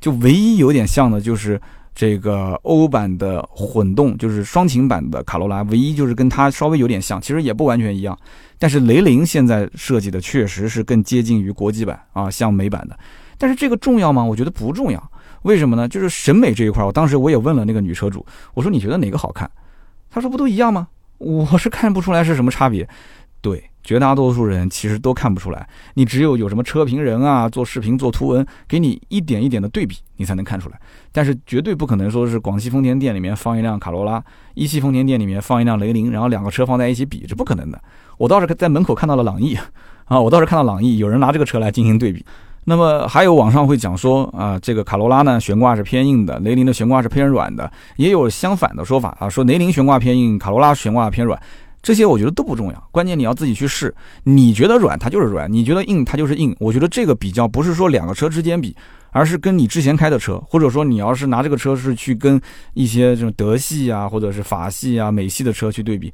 就唯一有点像的就是这个欧版的混动，就是双擎版的卡罗拉，唯一就是跟它稍微有点像，其实也不完全一样。但是雷凌现在设计的确实是更接近于国际版啊，像美版的。但是这个重要吗？我觉得不重要。为什么呢？就是审美这一块，我当时我也问了那个女车主，我说你觉得哪个好看？她说不都一样吗？我是看不出来是什么差别。对，绝大多数人其实都看不出来。你只有有什么车评人啊，做视频做图文，给你一点一点的对比，你才能看出来。但是绝对不可能说是广汽丰田店里面放一辆卡罗拉，一汽丰田店里面放一辆雷凌，然后两个车放在一起比，这不可能的。我倒是在门口看到了朗逸，啊，我倒是看到朗逸有人拿这个车来进行对比。那么还有网上会讲说啊，这个卡罗拉呢悬挂是偏硬的，雷凌的悬挂是偏软的，也有相反的说法啊，说雷凌悬挂偏硬，卡罗拉悬挂偏软，这些我觉得都不重要，关键你要自己去试，你觉得软它就是软，你觉得硬它就是硬，我觉得这个比较不是说两个车之间比，而是跟你之前开的车，或者说你要是拿这个车是去跟一些这种德系啊，或者是法系啊、美系的车去对比，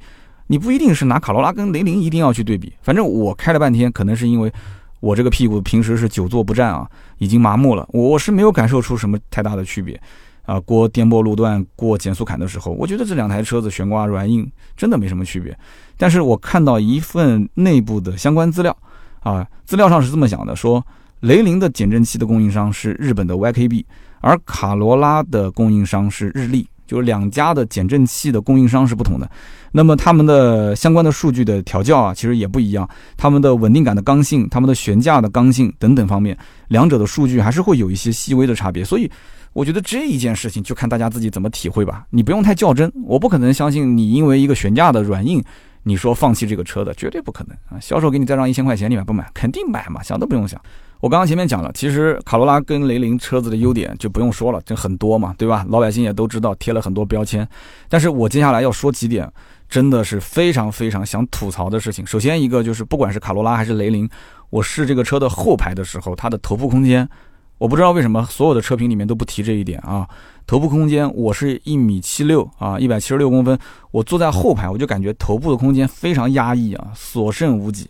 你不一定是拿卡罗拉跟雷凌一定要去对比，反正我开了半天，可能是因为。我这个屁股平时是久坐不站啊，已经麻木了。我是没有感受出什么太大的区别，啊，过颠簸路段、过减速坎的时候，我觉得这两台车子悬挂软硬真的没什么区别。但是我看到一份内部的相关资料，啊，资料上是这么讲的：说雷凌的减震器的供应商是日本的 YKB，而卡罗拉的供应商是日立。就是两家的减震器的供应商是不同的，那么他们的相关的数据的调教啊，其实也不一样。他们的稳定感的刚性、他们的悬架的刚性等等方面，两者的数据还是会有一些细微的差别。所以，我觉得这一件事情就看大家自己怎么体会吧。你不用太较真，我不可能相信你因为一个悬架的软硬，你说放弃这个车的，绝对不可能啊！销售给你再让一千块钱，你买不买？肯定买嘛，想都不用想。我刚刚前面讲了，其实卡罗拉跟雷凌车子的优点就不用说了，这很多嘛，对吧？老百姓也都知道，贴了很多标签。但是我接下来要说几点，真的是非常非常想吐槽的事情。首先一个就是，不管是卡罗拉还是雷凌，我试这个车的后排的时候，它的头部空间，我不知道为什么所有的车评里面都不提这一点啊。头部空间，我是一米七六啊，一百七十六公分，我坐在后排，我就感觉头部的空间非常压抑啊，所剩无几。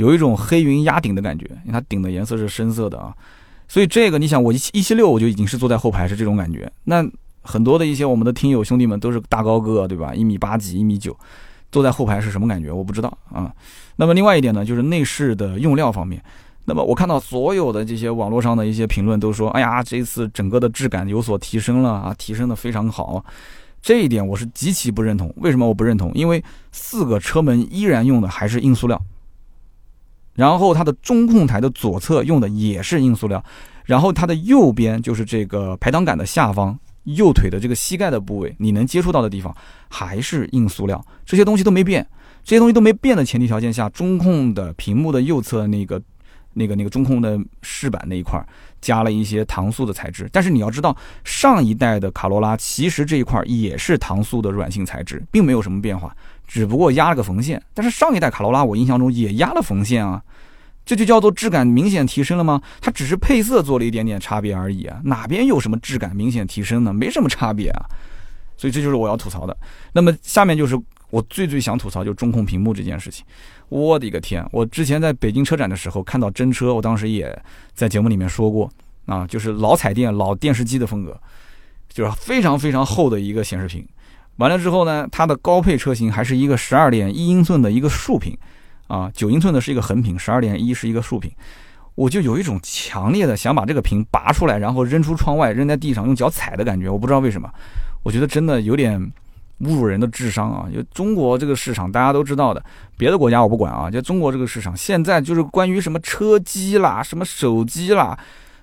有一种黑云压顶的感觉，因为它顶的颜色是深色的啊，所以这个你想，我一七一七六我就已经是坐在后排是这种感觉。那很多的一些我们的听友兄弟们都是大高个，对吧？一米八几、一米九，坐在后排是什么感觉？我不知道啊。那么另外一点呢，就是内饰的用料方面。那么我看到所有的这些网络上的一些评论都说，哎呀，这次整个的质感有所提升了啊，提升的非常好。这一点我是极其不认同。为什么我不认同？因为四个车门依然用的还是硬塑料。然后它的中控台的左侧用的也是硬塑料，然后它的右边就是这个排挡杆的下方，右腿的这个膝盖的部位，你能接触到的地方还是硬塑料，这些东西都没变。这些东西都没变的前提条件下，中控的屏幕的右侧那个、那个、那个中控的饰板那一块加了一些搪塑的材质。但是你要知道，上一代的卡罗拉其实这一块也是搪塑的软性材质，并没有什么变化。只不过压了个缝线，但是上一代卡罗拉我印象中也压了缝线啊，这就叫做质感明显提升了吗？它只是配色做了一点点差别而已啊，哪边有什么质感明显提升呢？没什么差别啊，所以这就是我要吐槽的。那么下面就是我最最想吐槽，就中控屏幕这件事情。我的一个天！我之前在北京车展的时候看到真车，我当时也在节目里面说过啊，就是老彩电、老电视机的风格，就是非常非常厚的一个显示屏。完了之后呢，它的高配车型还是一个十二点一英寸的一个竖屏，啊，九英寸的是一个横屏，十二点一是一个竖屏，我就有一种强烈的想把这个屏拔出来，然后扔出窗外，扔在地上用脚踩的感觉。我不知道为什么，我觉得真的有点侮辱人的智商啊！就中国这个市场，大家都知道的，别的国家我不管啊，就中国这个市场，现在就是关于什么车机啦，什么手机啦，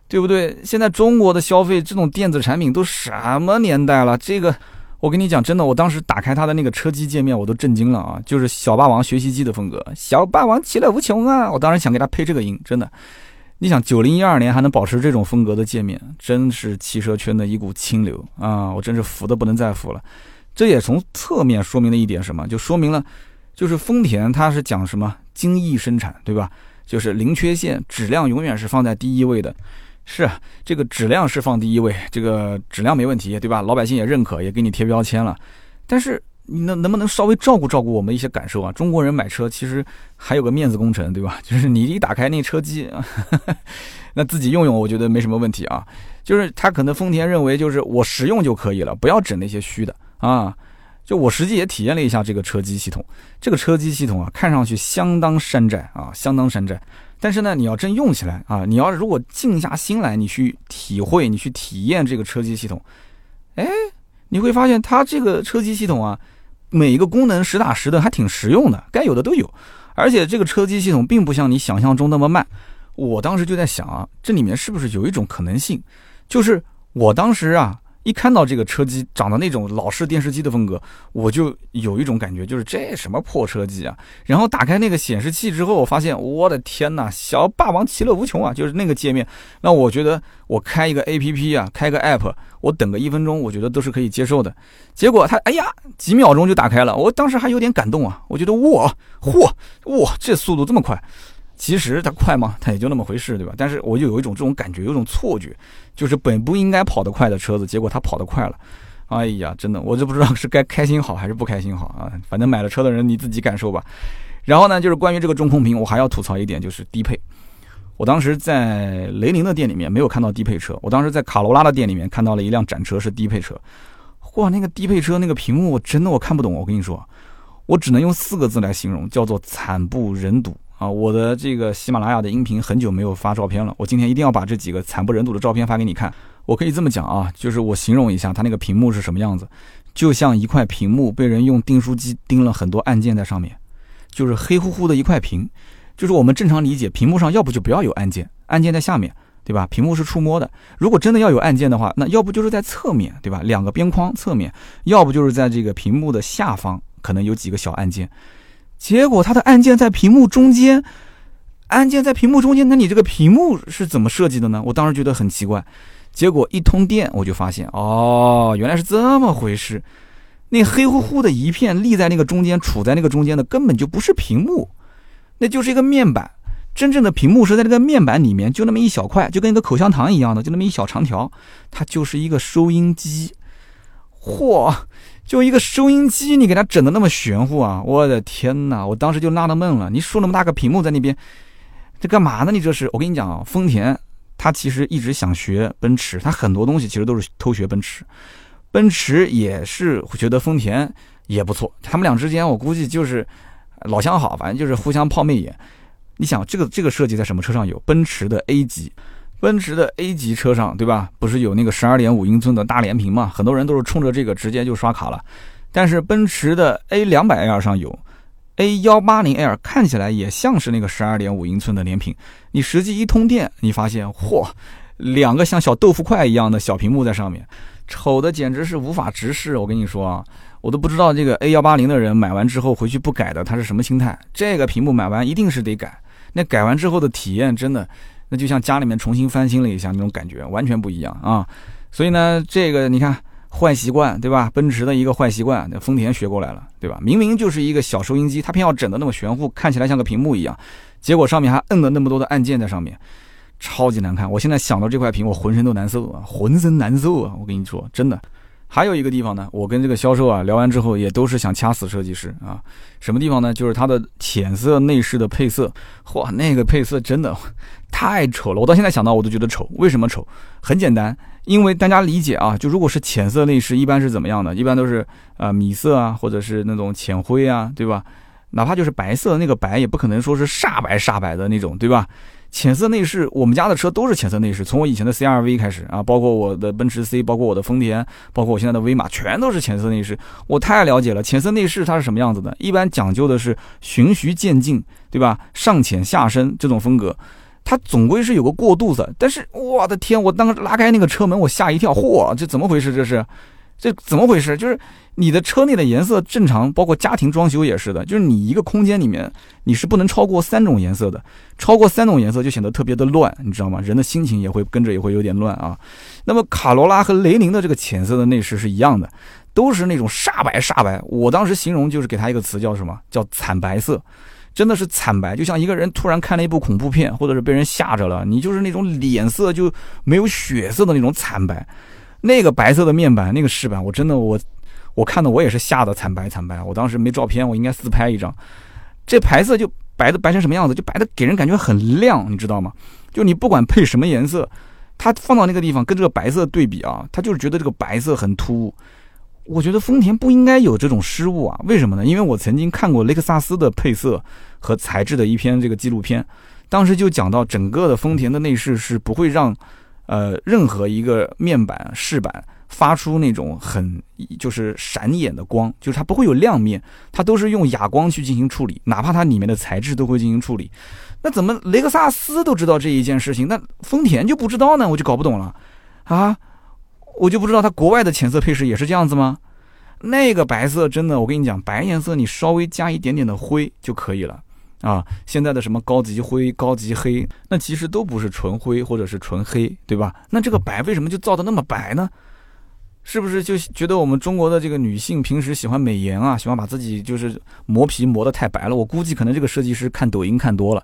对不对？现在中国的消费这种电子产品都什么年代了？这个。我跟你讲，真的，我当时打开它的那个车机界面，我都震惊了啊！就是小霸王学习机的风格，小霸王其乐无穷啊！我当时想给它配这个音，真的。你想，九零一二年还能保持这种风格的界面，真是汽车圈的一股清流啊！我真是服的不能再服了。这也从侧面说明了一点什么？就说明了，就是丰田它是讲什么精益生产，对吧？就是零缺陷，质量永远是放在第一位的。是啊这个质量是放第一位，这个质量没问题，对吧？老百姓也认可，也给你贴标签了。但是你能能不能稍微照顾照顾我们一些感受啊？中国人买车其实还有个面子工程，对吧？就是你一打开那车机，那自己用用，我觉得没什么问题啊。就是他可能丰田认为就是我实用就可以了，不要整那些虚的啊。就我实际也体验了一下这个车机系统，这个车机系统啊，看上去相当山寨啊，相当山寨。但是呢，你要真用起来啊，你要如果静下心来，你去体会，你去体验这个车机系统，哎，你会发现它这个车机系统啊，每一个功能实打实的，还挺实用的，该有的都有。而且这个车机系统并不像你想象中那么慢。我当时就在想啊，这里面是不是有一种可能性，就是我当时啊。一看到这个车机长得那种老式电视机的风格，我就有一种感觉，就是这什么破车机啊！然后打开那个显示器之后，我发现我的天呐，小霸王其乐无穷啊！就是那个界面，那我觉得我开一个 A P P 啊，开个 App，我等个一分钟，我觉得都是可以接受的。结果它，哎呀，几秒钟就打开了，我当时还有点感动啊！我觉得哇，嚯，哇，这速度这么快！其实它快吗？它也就那么回事，对吧？但是我就有一种这种感觉，有种错觉，就是本不应该跑得快的车子，结果它跑得快了。哎呀，真的，我就不知道是该开心好还是不开心好啊！反正买了车的人你自己感受吧。然后呢，就是关于这个中控屏，我还要吐槽一点，就是低配。我当时在雷凌的店里面没有看到低配车，我当时在卡罗拉的店里面看到了一辆展车是低配车。哇，那个低配车那个屏幕，我真的我看不懂。我跟你说，我只能用四个字来形容，叫做惨不忍睹。啊，我的这个喜马拉雅的音频很久没有发照片了，我今天一定要把这几个惨不忍睹的照片发给你看。我可以这么讲啊，就是我形容一下它那个屏幕是什么样子，就像一块屏幕被人用订书机钉了很多按键在上面，就是黑乎乎的一块屏。就是我们正常理解，屏幕上要不就不要有按键，按键在下面，对吧？屏幕是触摸的。如果真的要有按键的话，那要不就是在侧面对吧？两个边框侧面，要不就是在这个屏幕的下方，可能有几个小按键。结果它的按键在屏幕中间，按键在屏幕中间，那你这个屏幕是怎么设计的呢？我当时觉得很奇怪。结果一通电，我就发现，哦，原来是这么回事。那黑乎乎的一片立在那个中间，处在那个中间的根本就不是屏幕，那就是一个面板。真正的屏幕是在那个面板里面，就那么一小块，就跟一个口香糖一样的，就那么一小长条，它就是一个收音机。嚯！就一个收音机，你给它整的那么玄乎啊！我的天哪，我当时就纳了闷了。你竖那么大个屏幕在那边，这干嘛呢？你这是？我跟你讲啊，丰田他其实一直想学奔驰，他很多东西其实都是偷学奔驰。奔驰也是觉得丰田也不错，他们俩之间我估计就是老相好，反正就是互相抛媚眼。你想，这个这个设计在什么车上有？奔驰的 A 级。奔驰的 A 级车上，对吧？不是有那个十二点五英寸的大连屏嘛？很多人都是冲着这个直接就刷卡了。但是奔驰的 A 两百 L 上有，A 幺八零 L 看起来也像是那个十二点五英寸的连屏。你实际一通电，你发现，嚯，两个像小豆腐块一样的小屏幕在上面，丑的简直是无法直视。我跟你说啊，我都不知道这个 A 幺八零的人买完之后回去不改的，他是什么心态？这个屏幕买完一定是得改。那改完之后的体验真的。那就像家里面重新翻新了一下那种感觉，完全不一样啊！所以呢，这个你看坏习惯对吧？奔驰的一个坏习惯，那丰田学过来了对吧？明明就是一个小收音机，它偏要整的那么玄乎，看起来像个屏幕一样，结果上面还摁了那么多的按键在上面，超级难看。我现在想到这块屏，我浑身都难受啊，浑身难受啊！我跟你说，真的。还有一个地方呢，我跟这个销售啊聊完之后，也都是想掐死设计师啊。什么地方呢？就是它的浅色内饰的配色，哇，那个配色真的 太丑了。我到现在想到我都觉得丑。为什么丑？很简单，因为大家理解啊，就如果是浅色内饰，一般是怎么样的？一般都是啊米色啊，或者是那种浅灰啊，对吧？哪怕就是白色，那个白也不可能说是煞白煞白的那种，对吧？浅色内饰，我们家的车都是浅色内饰。从我以前的 CRV 开始啊，包括我的奔驰 C，包括我的丰田，包括我现在的威马，全都是浅色内饰。我太了解了，浅色内饰它是什么样子的？一般讲究的是循序渐进，对吧？上浅下深这种风格，它总归是有个过渡的。但是我的天，我当时拉开那个车门，我吓一跳，嚯，这怎么回事？这是？这怎么回事？就是你的车内的颜色正常，包括家庭装修也是的。就是你一个空间里面，你是不能超过三种颜色的，超过三种颜色就显得特别的乱，你知道吗？人的心情也会跟着也会有点乱啊。那么卡罗拉和雷凌的这个浅色的内饰是一样的，都是那种煞白煞白。我当时形容就是给他一个词叫什么？叫惨白色，真的是惨白，就像一个人突然看了一部恐怖片，或者是被人吓着了，你就是那种脸色就没有血色的那种惨白。那个白色的面板，那个饰板，我真的我，我看的我也是吓得惨白惨白。我当时没照片，我应该自拍一张。这白色就白的白成什么样子？就白的给人感觉很亮，你知道吗？就你不管配什么颜色，它放到那个地方跟这个白色对比啊，它就是觉得这个白色很突兀。我觉得丰田不应该有这种失误啊？为什么呢？因为我曾经看过雷克萨斯的配色和材质的一篇这个纪录片，当时就讲到整个的丰田的内饰是不会让，呃，任何一个面板饰板发出那种很就是闪眼的光，就是它不会有亮面，它都是用哑光去进行处理，哪怕它里面的材质都会进行处理。那怎么雷克萨斯都知道这一件事情，那丰田就不知道呢？我就搞不懂了，啊？我就不知道它国外的浅色配饰也是这样子吗？那个白色真的，我跟你讲，白颜色你稍微加一点点的灰就可以了啊。现在的什么高级灰、高级黑，那其实都不是纯灰或者是纯黑，对吧？那这个白为什么就造的那么白呢？是不是就觉得我们中国的这个女性平时喜欢美颜啊，喜欢把自己就是磨皮磨得太白了？我估计可能这个设计师看抖音看多了。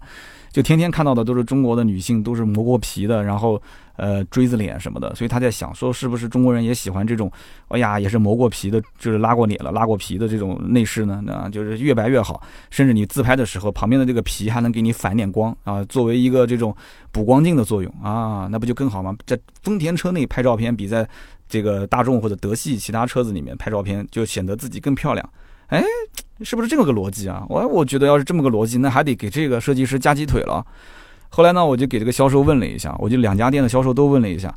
就天天看到的都是中国的女性，都是磨过皮的，然后呃锥子脸什么的，所以他在想说，是不是中国人也喜欢这种，哎呀，也是磨过皮的，就是拉过脸了、拉过皮的这种内饰呢？那就是越白越好，甚至你自拍的时候，旁边的这个皮还能给你反点光啊，作为一个这种补光镜的作用啊，那不就更好吗？在丰田车内拍照片，比在这个大众或者德系其他车子里面拍照片，就显得自己更漂亮。哎，是不是这么个逻辑啊？我我觉得要是这么个逻辑，那还得给这个设计师加鸡腿了。后来呢，我就给这个销售问了一下，我就两家店的销售都问了一下，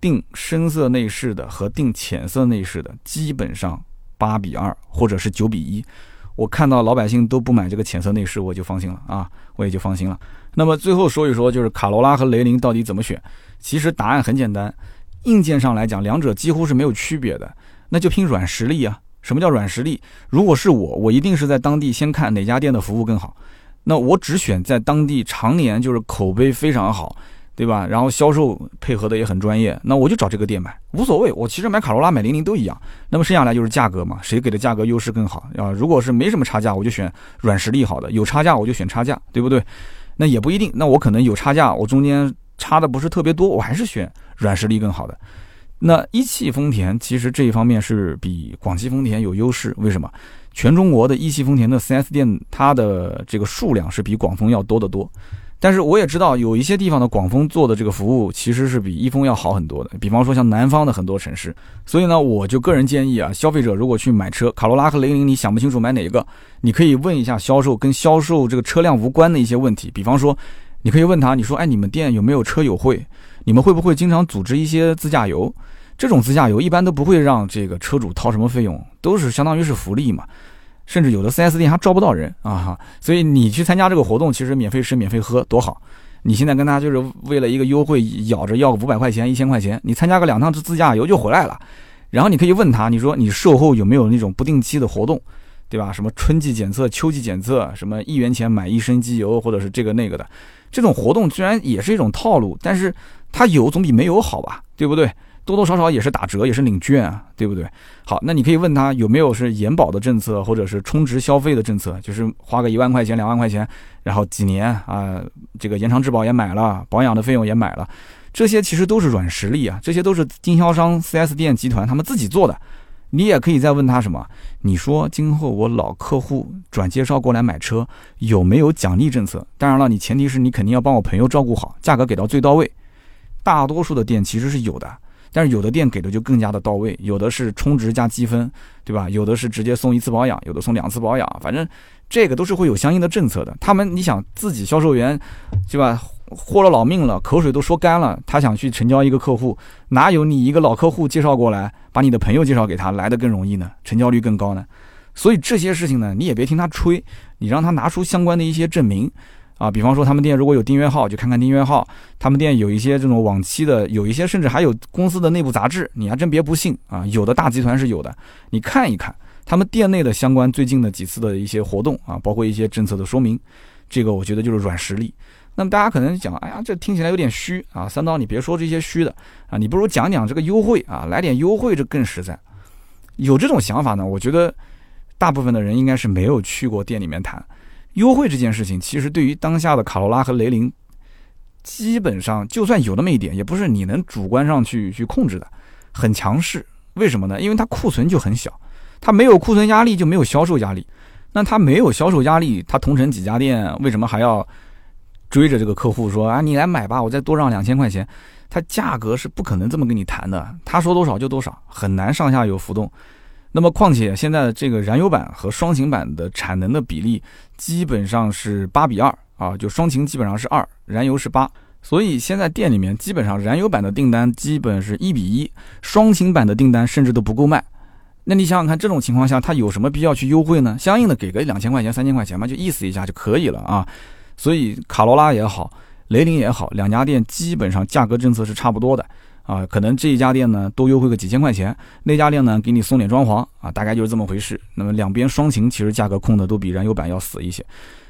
定深色内饰的和定浅色内饰的，基本上八比二或者是九比一。我看到老百姓都不买这个浅色内饰，我就放心了啊，我也就放心了。那么最后说一说，就是卡罗拉和雷凌到底怎么选？其实答案很简单，硬件上来讲，两者几乎是没有区别的，那就拼软实力啊。什么叫软实力？如果是我，我一定是在当地先看哪家店的服务更好，那我只选在当地常年就是口碑非常好，对吧？然后销售配合的也很专业，那我就找这个店买，无所谓。我其实买卡罗拉、买零零都一样。那么剩下来就是价格嘛，谁给的价格优势更好啊？如果是没什么差价，我就选软实力好的；有差价，我就选差价，对不对？那也不一定。那我可能有差价，我中间差的不是特别多，我还是选软实力更好的。那一汽丰田其实这一方面是比广汽丰田有优势，为什么？全中国的一汽丰田的 4S 店，它的这个数量是比广丰要多得多。但是我也知道有一些地方的广丰做的这个服务其实是比一丰要好很多的，比方说像南方的很多城市。所以呢，我就个人建议啊，消费者如果去买车，卡罗拉和雷凌，你想不清楚买哪一个，你可以问一下销售跟销售这个车辆无关的一些问题，比方说，你可以问他，你说，哎，你们店有没有车友会？你们会不会经常组织一些自驾游？这种自驾游一般都不会让这个车主掏什么费用，都是相当于是福利嘛。甚至有的 4S 店还招不到人啊，所以你去参加这个活动，其实免费吃免费喝多好。你现在跟他就是为了一个优惠，咬着要个五百块钱、一千块钱，你参加个两趟自驾游就回来了。然后你可以问他，你说你售后有没有那种不定期的活动，对吧？什么春季检测、秋季检测，什么一元钱买一升机油，或者是这个那个的，这种活动虽然也是一种套路，但是它有总比没有好吧，对不对？多多少少也是打折，也是领券啊，对不对？好，那你可以问他有没有是延保的政策，或者是充值消费的政策，就是花个一万块钱、两万块钱，然后几年啊，这个延长质保也买了，保养的费用也买了，这些其实都是软实力啊，这些都是经销商、4S 店集团他们自己做的。你也可以再问他什么？你说今后我老客户转介绍过来买车，有没有奖励政策？当然了，你前提是你肯定要帮我朋友照顾好，价格给到最到位。大多数的店其实是有的。但是有的店给的就更加的到位，有的是充值加积分，对吧？有的是直接送一次保养，有的送两次保养，反正这个都是会有相应的政策的。他们你想自己销售员，对吧？豁了老命了，口水都说干了，他想去成交一个客户，哪有你一个老客户介绍过来，把你的朋友介绍给他来的更容易呢？成交率更高呢？所以这些事情呢，你也别听他吹，你让他拿出相关的一些证明。啊，比方说他们店如果有订阅号，就看看订阅号。他们店有一些这种往期的，有一些甚至还有公司的内部杂志，你还真别不信啊。有的大集团是有的，你看一看他们店内的相关最近的几次的一些活动啊，包括一些政策的说明，这个我觉得就是软实力。那么大家可能讲，哎呀，这听起来有点虚啊。三刀，你别说这些虚的啊，你不如讲讲这个优惠啊，来点优惠这更实在。有这种想法呢，我觉得大部分的人应该是没有去过店里面谈。优惠这件事情，其实对于当下的卡罗拉和雷凌，基本上就算有那么一点，也不是你能主观上去去控制的，很强势。为什么呢？因为它库存就很小，它没有库存压力就没有销售压力。那它没有销售压力，它同城几家店为什么还要追着这个客户说啊？你来买吧，我再多让两千块钱。它价格是不可能这么跟你谈的，他说多少就多少，很难上下有浮动。那么况且现在的这个燃油版和双擎版的产能的比例基本上是八比二啊，就双擎基本上是二，燃油是八。所以现在店里面基本上燃油版的订单基本是一比一，双擎版的订单甚至都不够卖。那你想想看，这种情况下，他有什么必要去优惠呢？相应的给个两千块钱、三千块钱嘛，就意思一下就可以了啊。所以卡罗拉也好，雷凌也好，两家店基本上价格政策是差不多的啊。可能这一家店呢多优惠个几千块钱，那家店呢给你送点装潢啊，大概就是这么回事。那么两边双擎其实价格控的都比燃油版要死一些。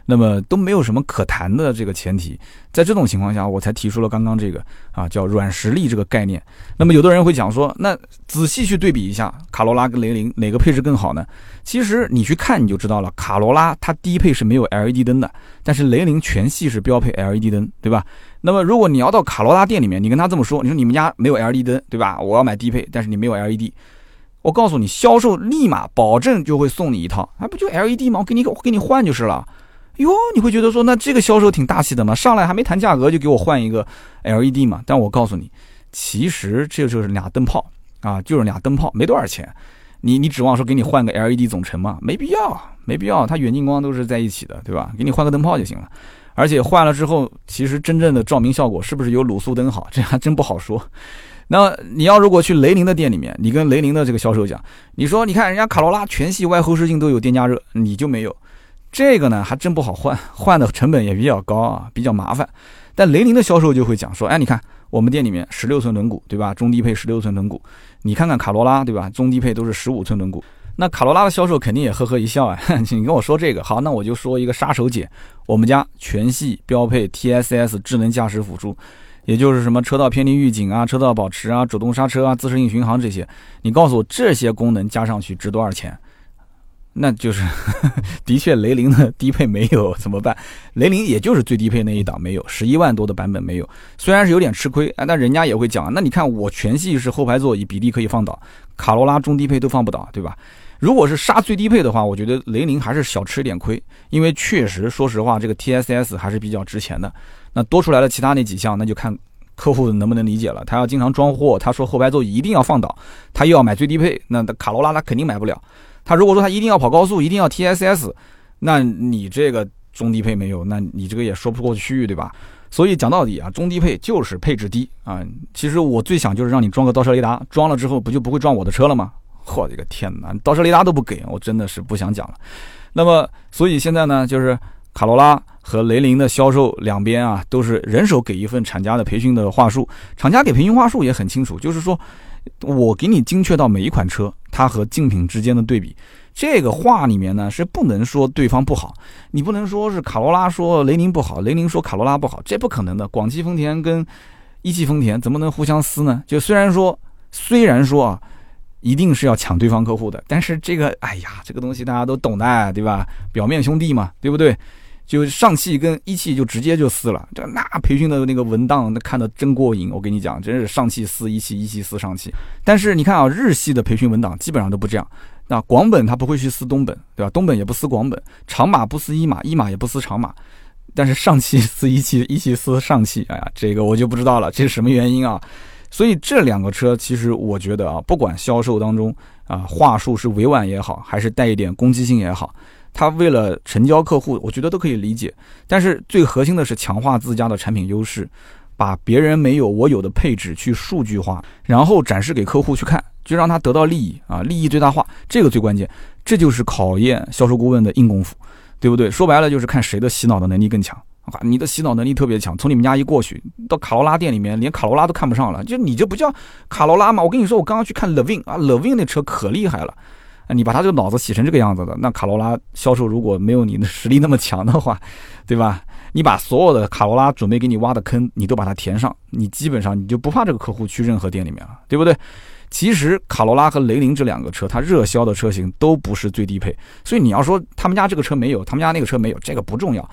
那么都没有什么可谈的这个前提，在这种情况下，我才提出了刚刚这个啊叫软实力这个概念。那么有的人会讲说，那仔细去对比一下卡罗拉跟雷凌哪个配置更好呢？其实你去看你就知道了，卡罗拉它低配是没有 LED 灯的，但是雷凌全系是标配 LED 灯，对吧？那么如果你要到卡罗拉店里面，你跟他这么说，你说你们家没有 LED 灯，对吧？我要买低配，但是你没有 LED，我告诉你，销售立马保证就会送你一套，啊不就 LED 吗？我给你给你换就是了。哟，你会觉得说，那这个销售挺大气的嘛？上来还没谈价格就给我换一个 LED 嘛？但我告诉你，其实这就是俩灯泡啊，就是俩灯泡，没多少钱。你你指望说给你换个 LED 总成吗？没必要，没必要。它远近光都是在一起的，对吧？给你换个灯泡就行了。而且换了之后，其实真正的照明效果是不是有卤素灯好？这还真不好说。那你要如果去雷凌的店里面，你跟雷凌的这个销售讲，你说你看人家卡罗拉全系外后视镜都有电加热，你就没有。这个呢还真不好换，换的成本也比较高啊，比较麻烦。但雷凌的销售就会讲说，哎，你看我们店里面十六寸轮毂，对吧？中低配十六寸轮毂，你看看卡罗拉，对吧？中低配都是十五寸轮毂。那卡罗拉的销售肯定也呵呵一笑啊，你跟我说这个好，那我就说一个杀手锏，我们家全系标配 TSS 智能驾驶辅助，也就是什么车道偏离预警啊、车道保持啊、主动刹车啊、自适应巡航这些，你告诉我这些功能加上去值多少钱？那就是，的确，雷凌的低配没有怎么办？雷凌也就是最低配那一档没有，十一万多的版本没有，虽然是有点吃亏啊，但人家也会讲，那你看我全系是后排座椅，比例可以放倒，卡罗拉中低配都放不倒，对吧？如果是杀最低配的话，我觉得雷凌还是小吃一点亏，因为确实，说实话，这个 TSS 还是比较值钱的。那多出来的其他那几项，那就看客户能不能理解了。他要经常装货，他说后排座椅一定要放倒，他又要买最低配，那卡罗拉他肯定买不了。他如果说他一定要跑高速，一定要 TSS，那你这个中低配没有，那你这个也说不过去，对吧？所以讲到底啊，中低配就是配置低啊。其实我最想就是让你装个倒车雷达，装了之后不就不会撞我的车了吗？我的个天哪，倒车雷达都不给我，真的是不想讲了。那么，所以现在呢，就是卡罗拉和雷凌的销售两边啊，都是人手给一份厂家的培训的话术，厂家给培训话术也很清楚，就是说。我给你精确到每一款车，它和竞品之间的对比，这个话里面呢是不能说对方不好，你不能说是卡罗拉说雷凌不好，雷凌说卡罗拉不好，这不可能的。广汽丰田跟一汽丰田怎么能互相撕呢？就虽然说虽然说啊，一定是要抢对方客户的，但是这个哎呀，这个东西大家都懂的，对吧？表面兄弟嘛，对不对？就上汽跟一汽就直接就撕了，这那培训的那个文档那看的真过瘾，我跟你讲，真是上汽撕一汽，一汽撕上汽。但是你看啊，日系的培训文档基本上都不这样。那广本他不会去撕东本，对吧？东本也不撕广本，长马不撕一马，一马也不撕长马。但是上汽撕一汽，一汽撕上汽，哎呀，这个我就不知道了，这是什么原因啊？所以这两个车其实我觉得啊，不管销售当中啊话术是委婉也好，还是带一点攻击性也好。他为了成交客户，我觉得都可以理解。但是最核心的是强化自家的产品优势，把别人没有我有的配置去数据化，然后展示给客户去看，就让他得到利益啊，利益最大化，这个最关键。这就是考验销售顾问的硬功夫，对不对？说白了就是看谁的洗脑的能力更强啊！你的洗脑能力特别强，从你们家一过去到卡罗拉店里面，连卡罗拉都看不上了，就你这不叫卡罗拉吗？我跟你说，我刚刚去看 Levin 啊，Levin 那车可厉害了。你把他这个脑子洗成这个样子的，那卡罗拉销售如果没有你的实力那么强的话，对吧？你把所有的卡罗拉准备给你挖的坑，你都把它填上，你基本上你就不怕这个客户去任何店里面了，对不对？其实卡罗拉和雷凌这两个车，它热销的车型都不是最低配，所以你要说他们家这个车没有，他们家那个车没有，这个不重要。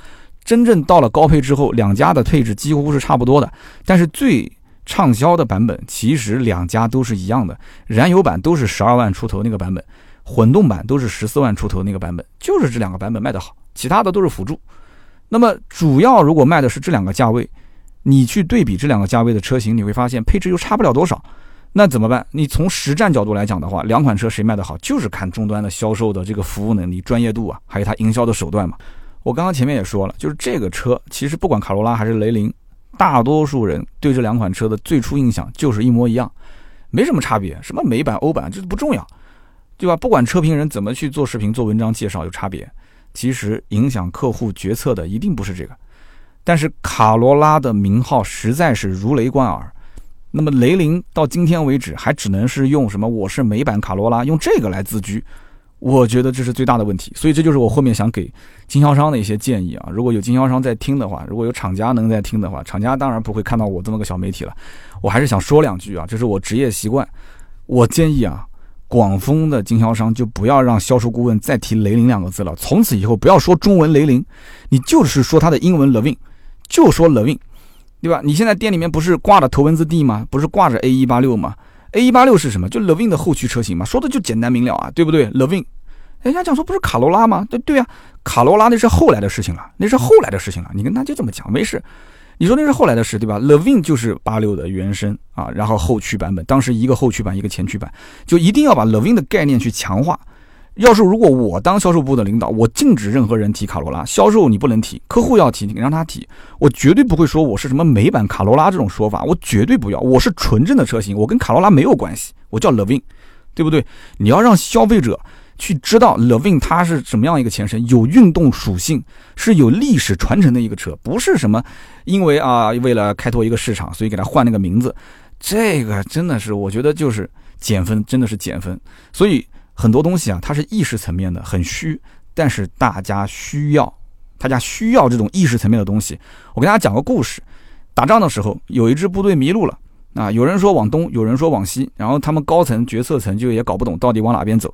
真正到了高配之后，两家的配置几乎是差不多的，但是最畅销的版本其实两家都是一样的，燃油版都是十二万出头那个版本。混动版都是十四万出头那个版本，就是这两个版本卖得好，其他的都是辅助。那么主要如果卖的是这两个价位，你去对比这两个价位的车型，你会发现配置又差不了多少。那怎么办？你从实战角度来讲的话，两款车谁卖得好，就是看终端的销售的这个服务能力、专业度啊，还有它营销的手段嘛。我刚刚前面也说了，就是这个车其实不管卡罗拉还是雷凌，大多数人对这两款车的最初印象就是一模一样，没什么差别。什么美版、欧版这不重要，对吧？不管车评人怎么去做视频、做文章介绍有差别，其实影响客户决策的一定不是这个。但是卡罗拉的名号实在是如雷贯耳。那么雷凌到今天为止还只能是用什么我是美版卡罗拉用这个来自居，我觉得这是最大的问题。所以这就是我后面想给经销商的一些建议啊。如果有经销商在听的话，如果有厂家能在听的话，厂家当然不会看到我这么个小媒体了。我还是想说两句啊，这是我职业习惯。我建议啊，广丰的经销商就不要让销售顾问再提雷凌两个字了，从此以后不要说中文雷凌，你就是说它的英文 Levin，就说 Levin。对吧？你现在店里面不是挂着头文字 D 吗？不是挂着 A 一八六吗？A 一八六是什么？就 Levin 的后驱车型嘛，说的就简单明了啊，对不对？Levin，人家讲说不是卡罗拉吗？对对啊，卡罗拉那是后来的事情了，那是后来的事情了。你跟他就这么讲没事，你说那是后来的事，对吧？Levin 就是八六的原生啊，然后后驱版本，当时一个后驱版一个前驱版，就一定要把 Levin 的概念去强化。要是如果我当销售部的领导，我禁止任何人提卡罗拉，销售你不能提，客户要提，你让他提，我绝对不会说我是什么美版卡罗拉这种说法，我绝对不要，我是纯正的车型，我跟卡罗拉没有关系，我叫 Levin，对不对？你要让消费者去知道 Levin 它是什么样一个前身，有运动属性，是有历史传承的一个车，不是什么因为啊为了开拓一个市场，所以给他换了个名字，这个真的是我觉得就是减分，真的是减分，所以。很多东西啊，它是意识层面的，很虚，但是大家需要，大家需要这种意识层面的东西。我给大家讲个故事：打仗的时候，有一支部队迷路了啊，有人说往东，有人说往西，然后他们高层决策层就也搞不懂到底往哪边走，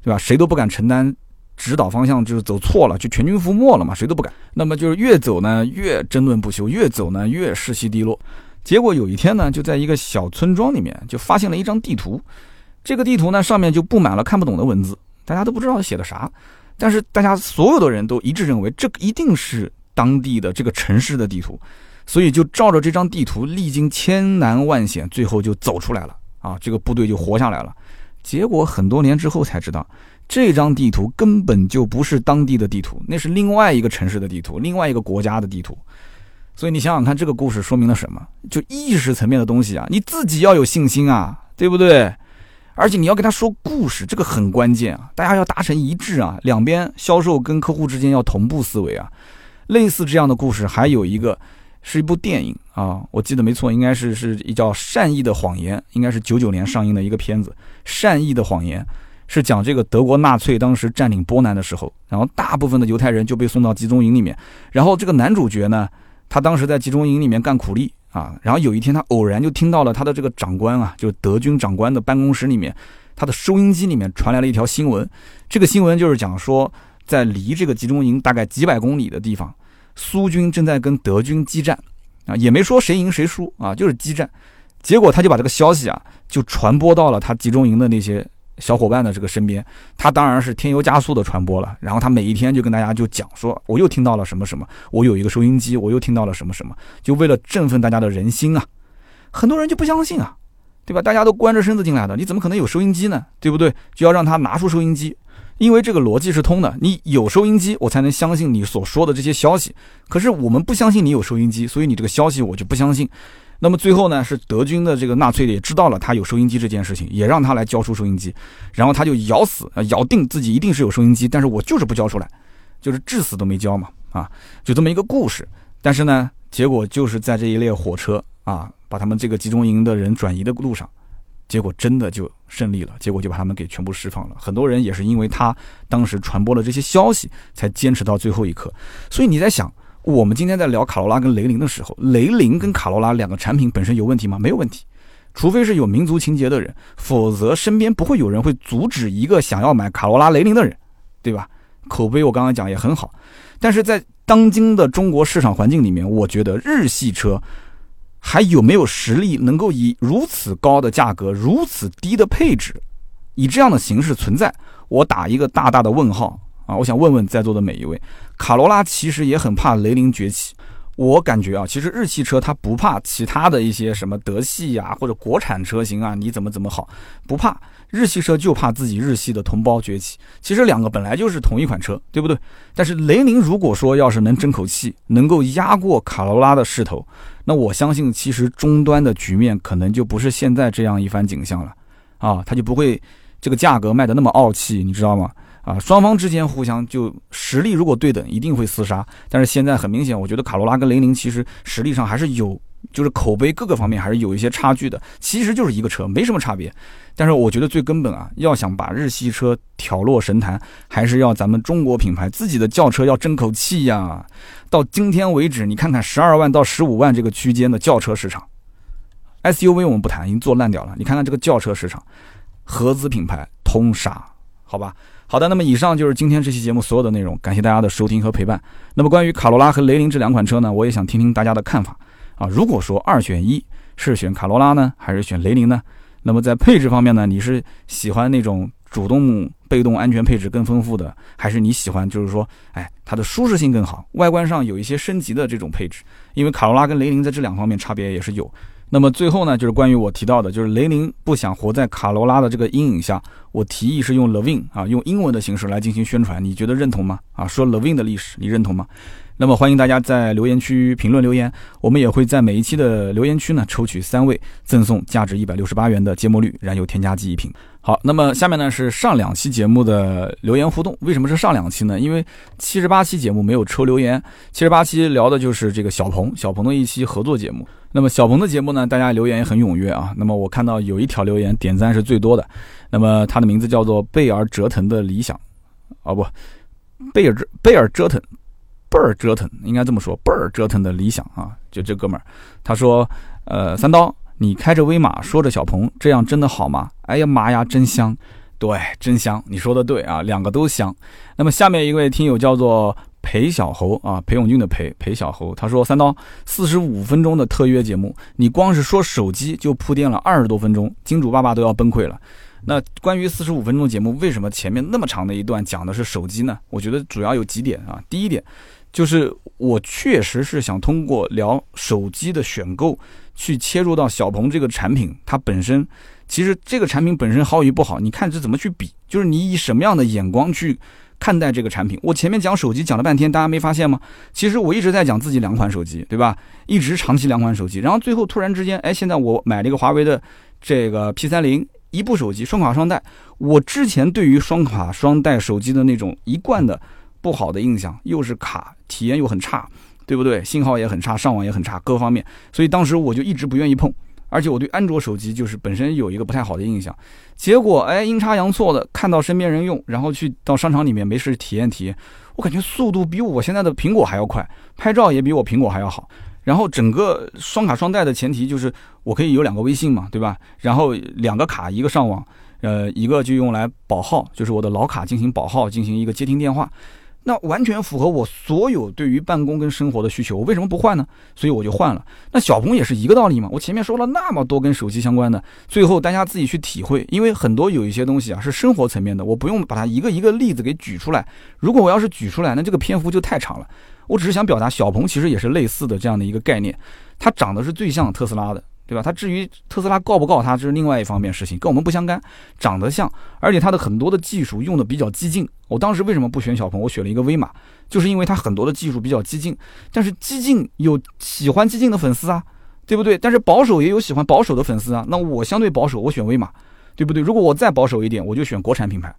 对吧？谁都不敢承担指导方向，就是走错了就全军覆没了嘛，谁都不敢。那么就是越走呢越争论不休，越走呢越士气低落。结果有一天呢，就在一个小村庄里面就发现了一张地图。这个地图呢，上面就布满了看不懂的文字，大家都不知道写的啥，但是大家所有的人都一致认为这一定是当地的这个城市的地图，所以就照着这张地图，历经千难万险，最后就走出来了啊！这个部队就活下来了。结果很多年之后才知道，这张地图根本就不是当地的地图，那是另外一个城市的地图，另外一个国家的地图。所以你想想看，这个故事说明了什么？就意识层面的东西啊，你自己要有信心啊，对不对？而且你要跟他说故事，这个很关键啊！大家要达成一致啊，两边销售跟客户之间要同步思维啊。类似这样的故事还有一个，是一部电影啊，我记得没错，应该是是一叫《善意的谎言》，应该是九九年上映的一个片子。《善意的谎言》是讲这个德国纳粹当时占领波兰的时候，然后大部分的犹太人就被送到集中营里面，然后这个男主角呢，他当时在集中营里面干苦力。啊，然后有一天他偶然就听到了他的这个长官啊，就是德军长官的办公室里面，他的收音机里面传来了一条新闻。这个新闻就是讲说，在离这个集中营大概几百公里的地方，苏军正在跟德军激战，啊，也没说谁赢谁输啊，就是激战。结果他就把这个消息啊，就传播到了他集中营的那些。小伙伴的这个身边，他当然是添油加醋的传播了。然后他每一天就跟大家就讲说，我又听到了什么什么，我有一个收音机，我又听到了什么什么，就为了振奋大家的人心啊。很多人就不相信啊，对吧？大家都关着身子进来的，你怎么可能有收音机呢？对不对？就要让他拿出收音机，因为这个逻辑是通的。你有收音机，我才能相信你所说的这些消息。可是我们不相信你有收音机，所以你这个消息我就不相信。那么最后呢，是德军的这个纳粹也知道了他有收音机这件事情，也让他来交出收音机，然后他就咬死咬定自己一定是有收音机，但是我就是不交出来，就是至死都没交嘛，啊，就这么一个故事。但是呢，结果就是在这一列火车啊，把他们这个集中营的人转移的路上，结果真的就胜利了，结果就把他们给全部释放了。很多人也是因为他当时传播了这些消息，才坚持到最后一刻。所以你在想。我们今天在聊卡罗拉跟雷凌的时候，雷凌跟卡罗拉两个产品本身有问题吗？没有问题，除非是有民族情节的人，否则身边不会有人会阻止一个想要买卡罗拉、雷凌的人，对吧？口碑我刚刚讲也很好，但是在当今的中国市场环境里面，我觉得日系车还有没有实力能够以如此高的价格、如此低的配置以这样的形式存在，我打一个大大的问号啊！我想问问在座的每一位，卡罗拉其实也很怕雷凌崛起。我感觉啊，其实日系车它不怕其他的一些什么德系呀或者国产车型啊，你怎么怎么好，不怕。日系车就怕自己日系的同胞崛起，其实两个本来就是同一款车，对不对？但是雷凌如果说要是能争口气，能够压过卡罗拉的势头，那我相信其实终端的局面可能就不是现在这样一番景象了，啊，它就不会这个价格卖的那么傲气，你知道吗？啊，双方之间互相就实力如果对等，一定会厮杀。但是现在很明显，我觉得卡罗拉跟雷凌其实实力上还是有。就是口碑各个方面还是有一些差距的，其实就是一个车，没什么差别。但是我觉得最根本啊，要想把日系车挑落神坛，还是要咱们中国品牌自己的轿车要争口气呀。到今天为止，你看看十二万到十五万这个区间的轿车市场，SUV 我们不谈，已经做烂掉了。你看看这个轿车市场，合资品牌通杀，好吧？好的，那么以上就是今天这期节目所有的内容，感谢大家的收听和陪伴。那么关于卡罗拉和雷凌这两款车呢，我也想听听大家的看法。啊，如果说二选一，是选卡罗拉呢，还是选雷凌呢？那么在配置方面呢，你是喜欢那种主动、被动安全配置更丰富的，还是你喜欢就是说，哎，它的舒适性更好，外观上有一些升级的这种配置？因为卡罗拉跟雷凌在这两方面差别也是有。那么最后呢，就是关于我提到的，就是雷凌不想活在卡罗拉的这个阴影下，我提议是用 Levin 啊，用英文的形式来进行宣传，你觉得认同吗？啊，说 Levin 的历史，你认同吗？那么欢迎大家在留言区评论留言，我们也会在每一期的留言区呢抽取三位，赠送价值一百六十八元的芥末绿燃油添加剂一瓶。好，那么下面呢是上两期节目的留言互动。为什么是上两期呢？因为七十八期节目没有抽留言，七十八期聊的就是这个小鹏，小鹏的一期合作节目。那么小鹏的节目呢，大家留言也很踊跃啊。那么我看到有一条留言点赞是最多的，那么它的名字叫做贝尔折腾的理想，哦不，贝尔贝尔折腾。倍儿折腾，应该这么说，倍儿折腾的理想啊！就这哥们儿，他说：“呃，三刀，你开着威马，说着小鹏，这样真的好吗？”哎呀妈呀，真香！对，真香！你说的对啊，两个都香。那么下面一位听友叫做裴小猴啊，裴永俊的裴，裴小猴，他说：“三刀，四十五分钟的特约节目，你光是说手机就铺垫了二十多分钟，金主爸爸都要崩溃了。”那关于四十五分钟节目，为什么前面那么长的一段讲的是手机呢？我觉得主要有几点啊，第一点。就是我确实是想通过聊手机的选购，去切入到小鹏这个产品，它本身其实这个产品本身好与不好，你看这怎么去比？就是你以什么样的眼光去看待这个产品？我前面讲手机讲了半天，大家没发现吗？其实我一直在讲自己两款手机，对吧？一直长期两款手机，然后最后突然之间，哎，现在我买了一个华为的这个 P 三零，一部手机双卡双待。我之前对于双卡双待手机的那种一贯的。不好的印象，又是卡，体验又很差，对不对？信号也很差，上网也很差，各方面。所以当时我就一直不愿意碰，而且我对安卓手机就是本身有一个不太好的印象。结果哎，阴差阳错的看到身边人用，然后去到商场里面没事体验体验，我感觉速度比我现在的苹果还要快，拍照也比我苹果还要好。然后整个双卡双待的前提就是我可以有两个微信嘛，对吧？然后两个卡，一个上网，呃，一个就用来保号，就是我的老卡进行保号，进行一个接听电话。那完全符合我所有对于办公跟生活的需求，我为什么不换呢？所以我就换了。那小鹏也是一个道理嘛。我前面说了那么多跟手机相关的，最后大家自己去体会。因为很多有一些东西啊是生活层面的，我不用把它一个一个例子给举出来。如果我要是举出来，那这个篇幅就太长了。我只是想表达，小鹏其实也是类似的这样的一个概念，它长得是最像特斯拉的。对吧？它至于特斯拉告不告它，这是另外一方面事情，跟我们不相干。长得像，而且它的很多的技术用的比较激进。我当时为什么不选小鹏？我选了一个威马，就是因为它很多的技术比较激进。但是激进有喜欢激进的粉丝啊，对不对？但是保守也有喜欢保守的粉丝啊。那我相对保守，我选威马，对不对？如果我再保守一点，我就选国产品牌。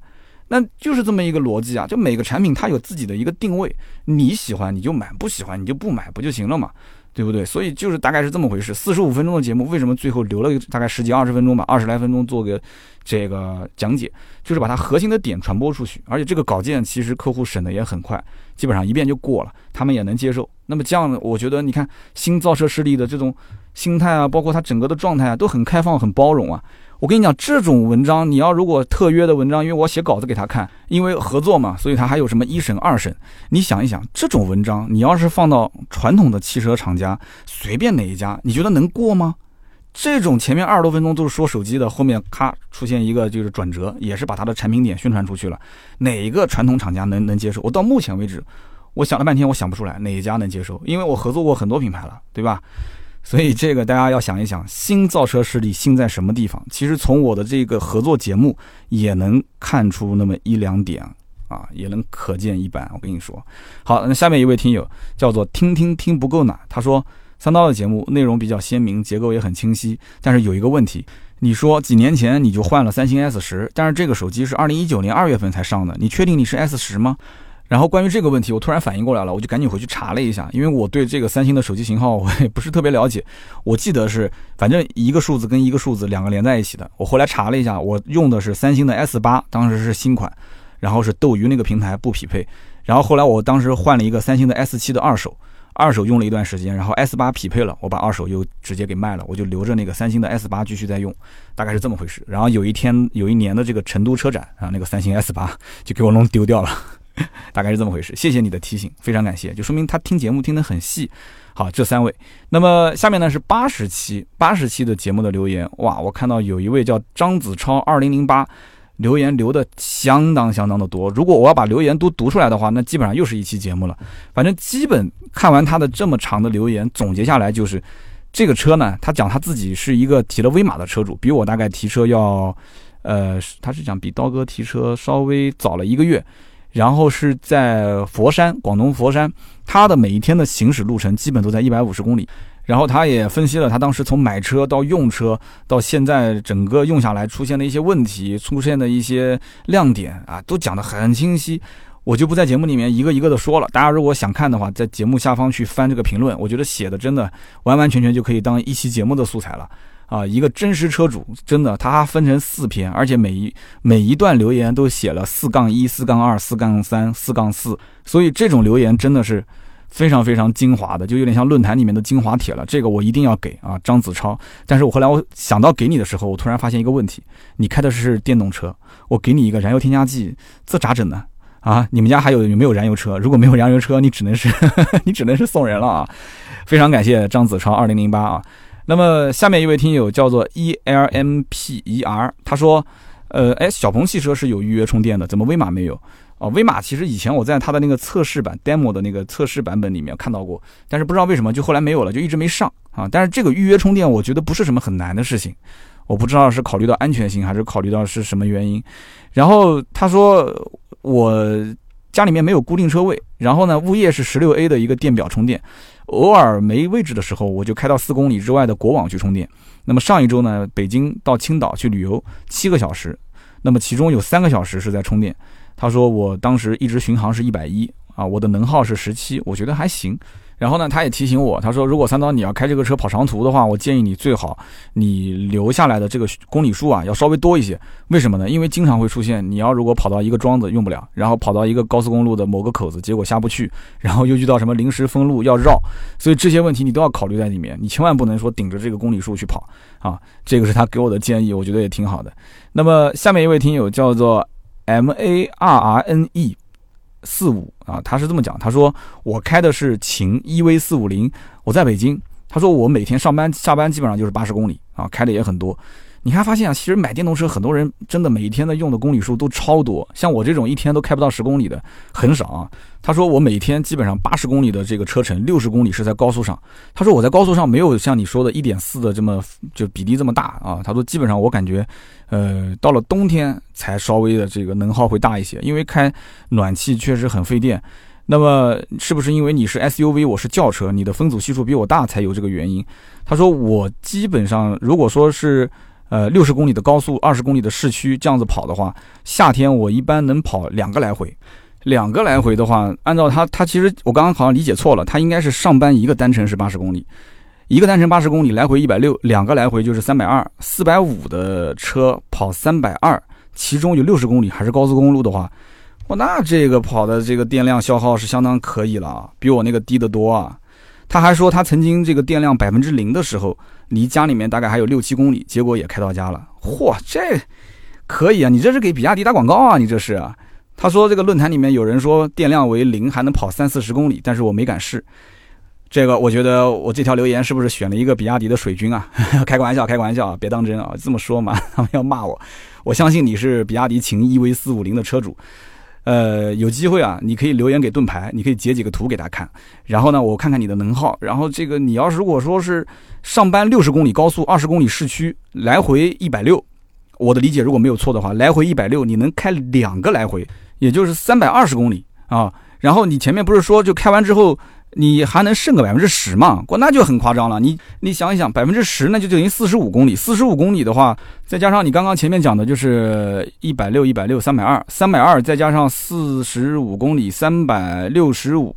那就是这么一个逻辑啊。就每个产品它有自己的一个定位，你喜欢你就买，不喜欢你就不买，不就行了嘛？对不对？所以就是大概是这么回事。四十五分钟的节目，为什么最后留了大概十几二十分钟吧，二十来分钟做个这个讲解，就是把它核心的点传播出去。而且这个稿件其实客户审的也很快，基本上一遍就过了，他们也能接受。那么这样，我觉得你看新造车势力的这种心态啊，包括他整个的状态啊，都很开放、很包容啊。我跟你讲，这种文章你要如果特约的文章，因为我写稿子给他看，因为合作嘛，所以他还有什么一审、二审。你想一想，这种文章你要是放到传统的汽车厂家，随便哪一家，你觉得能过吗？这种前面二十多分钟都是说手机的，后面咔出现一个就是转折，也是把它的产品点宣传出去了。哪一个传统厂家能能接受？我到目前为止，我想了半天，我想不出来哪一家能接受，因为我合作过很多品牌了，对吧？所以这个大家要想一想，新造车势力新在什么地方？其实从我的这个合作节目也能看出那么一两点啊，也能可见一斑。我跟你说，好，那下面一位听友叫做听听听不够呢，他说。三刀的节目内容比较鲜明，结构也很清晰，但是有一个问题，你说几年前你就换了三星 S 十，但是这个手机是二零一九年二月份才上的，你确定你是 S 十吗？然后关于这个问题，我突然反应过来了，我就赶紧回去查了一下，因为我对这个三星的手机型号我也不是特别了解，我记得是反正一个数字跟一个数字两个连在一起的。我后来查了一下，我用的是三星的 S 八，当时是新款，然后是斗鱼那个平台不匹配，然后后来我当时换了一个三星的 S 七的二手。二手用了一段时间，然后 S 八匹配了，我把二手又直接给卖了，我就留着那个三星的 S 八继续在用，大概是这么回事。然后有一天有一年的这个成都车展啊，那个三星 S 八就给我弄丢掉了，大概是这么回事。谢谢你的提醒，非常感谢，就说明他听节目听得很细。好，这三位，那么下面呢是八十期八十期的节目的留言，哇，我看到有一位叫张子超二零零八。留言留的相当相当的多，如果我要把留言都读出来的话，那基本上又是一期节目了。反正基本看完他的这么长的留言，总结下来就是，这个车呢，他讲他自己是一个提了威马的车主，比我大概提车要，呃，他是讲比刀哥提车稍微早了一个月，然后是在佛山，广东佛山，他的每一天的行驶路程基本都在一百五十公里。然后他也分析了他当时从买车到用车到现在整个用下来出现的一些问题，出现的一些亮点啊，都讲得很清晰。我就不在节目里面一个一个的说了。大家如果想看的话，在节目下方去翻这个评论，我觉得写的真的完完全全就可以当一期节目的素材了啊！一个真实车主，真的他分成四篇，而且每一每一段留言都写了四杠一、四杠二、四杠三、四杠四，所以这种留言真的是。非常非常精华的，就有点像论坛里面的精华帖了。这个我一定要给啊，张子超。但是我后来我想到给你的时候，我突然发现一个问题：你开的是电动车，我给你一个燃油添加剂，这咋整呢？啊，你们家还有有没有燃油车？如果没有燃油车，你只能是 你只能是送人了啊！非常感谢张子超二零零八啊。那么下面一位听友叫做 E L M P E R，他说，呃，哎，小鹏汽车是有预约充电的，怎么威马没有？哦，威马其实以前我在它的那个测试版 demo 的那个测试版本里面看到过，但是不知道为什么就后来没有了，就一直没上啊。但是这个预约充电，我觉得不是什么很难的事情，我不知道是考虑到安全性还是考虑到是什么原因。然后他说我家里面没有固定车位，然后呢物业是十六 A 的一个电表充电，偶尔没位置的时候，我就开到四公里之外的国网去充电。那么上一周呢，北京到青岛去旅游七个小时，那么其中有三个小时是在充电。他说：“我当时一直巡航是一百一啊，我的能耗是十七，我觉得还行。然后呢，他也提醒我，他说如果三刀你要开这个车跑长途的话，我建议你最好你留下来的这个公里数啊要稍微多一些。为什么呢？因为经常会出现你要如果跑到一个桩子用不了，然后跑到一个高速公路的某个口子，结果下不去，然后又遇到什么临时封路要绕，所以这些问题你都要考虑在里面。你千万不能说顶着这个公里数去跑啊。这个是他给我的建议，我觉得也挺好的。那么下面一位听友叫做。” M A R R N E 四五啊，他是这么讲，他说我开的是秦 E V 四五零，我在北京。他说我每天上班下班基本上就是八十公里啊，开的也很多。你还，发现啊，其实买电动车，很多人真的每一天的用的公里数都超多。像我这种一天都开不到十公里的很少啊。他说我每天基本上八十公里的这个车程，六十公里是在高速上。他说我在高速上没有像你说的一点四的这么就比例这么大啊。他说基本上我感觉，呃，到了冬天才稍微的这个能耗会大一些，因为开暖气确实很费电。那么是不是因为你是 SUV，我是轿车，你的分组系数比我大才有这个原因？他说我基本上如果说是。呃，六十公里的高速，二十公里的市区，这样子跑的话，夏天我一般能跑两个来回。两个来回的话，按照他，他其实我刚刚好像理解错了，他应该是上班一个单程是八十公里，一个单程八十公里，来回一百六，两个来回就是三百二，四百五的车跑三百二，其中有六十公里还是高速公路的话，哇，那这个跑的这个电量消耗是相当可以了啊，比我那个低得多啊。他还说他曾经这个电量百分之零的时候。离家里面大概还有六七公里，结果也开到家了。嚯，这可以啊！你这是给比亚迪打广告啊！你这是啊？他说这个论坛里面有人说电量为零还能跑三四十公里，但是我没敢试。这个我觉得我这条留言是不是选了一个比亚迪的水军啊？开个玩笑，开个玩笑，别当真啊！这么说嘛，他们要骂我。我相信你是比亚迪秦 EV 四五零的车主，呃，有机会啊，你可以留言给盾牌，你可以截几个图给他看，然后呢，我看看你的能耗，然后这个你要是如果说是上班六十公里高速，二十公里市区，来回一百六，我的理解如果没有错的话，来回一百六，你能开两个来回，也就是三百二十公里啊。然后你前面不是说就开完之后。你还能剩个百分之十嘛？过那就很夸张了。你你想一想，百分之十那就等于四十五公里。四十五公里的话，再加上你刚刚前面讲的，就是一百六、一百六、三百二、三百二，再加上四十五公里，三百六十五，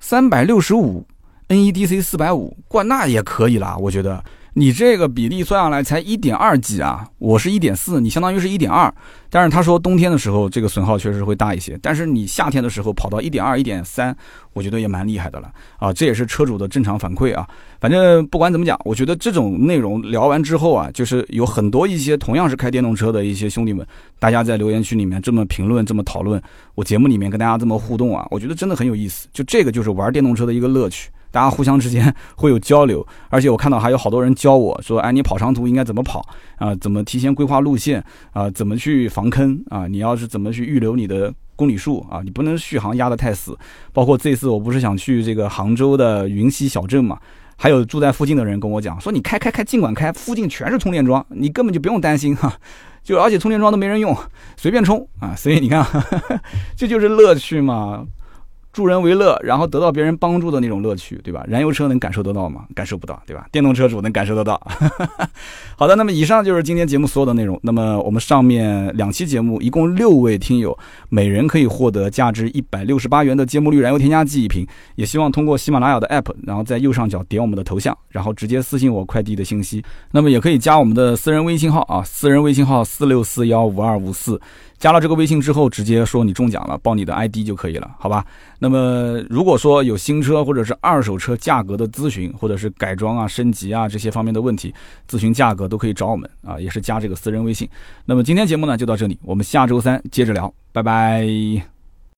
三百六十五，NEDC 四百五，过那也可以啦，我觉得。你这个比例算下来才一点二几啊，我是一点四，你相当于是一点二。但是他说冬天的时候这个损耗确实会大一些，但是你夏天的时候跑到一点二、一点三，我觉得也蛮厉害的了啊。这也是车主的正常反馈啊。反正不管怎么讲，我觉得这种内容聊完之后啊，就是有很多一些同样是开电动车的一些兄弟们，大家在留言区里面这么评论、这么讨论，我节目里面跟大家这么互动啊，我觉得真的很有意思。就这个就是玩电动车的一个乐趣。大家互相之间会有交流，而且我看到还有好多人教我说：“哎，你跑长途应该怎么跑啊？怎么提前规划路线啊？怎么去防坑啊？你要是怎么去预留你的公里数啊？你不能续航压得太死。包括这次我不是想去这个杭州的云溪小镇嘛？还有住在附近的人跟我讲说：你开开开，尽管开，附近全是充电桩，你根本就不用担心哈。就 而且充电桩都没人用，随便充啊。所以你看，这就是乐趣嘛。”助人为乐，然后得到别人帮助的那种乐趣，对吧？燃油车能感受得到吗？感受不到，对吧？电动车主能感受得到。好的，那么以上就是今天节目所有的内容。那么我们上面两期节目，一共六位听友，每人可以获得价值一百六十八元的节目绿燃油添加剂一瓶。也希望通过喜马拉雅的 app，然后在右上角点我们的头像，然后直接私信我快递的信息。那么也可以加我们的私人微信号啊，私人微信号四六四幺五二五四。加了这个微信之后，直接说你中奖了，报你的 ID 就可以了，好吧？那么如果说有新车或者是二手车价格的咨询，或者是改装啊、升级啊这些方面的问题，咨询价格都可以找我们啊，也是加这个私人微信。那么今天节目呢就到这里，我们下周三接着聊，拜拜。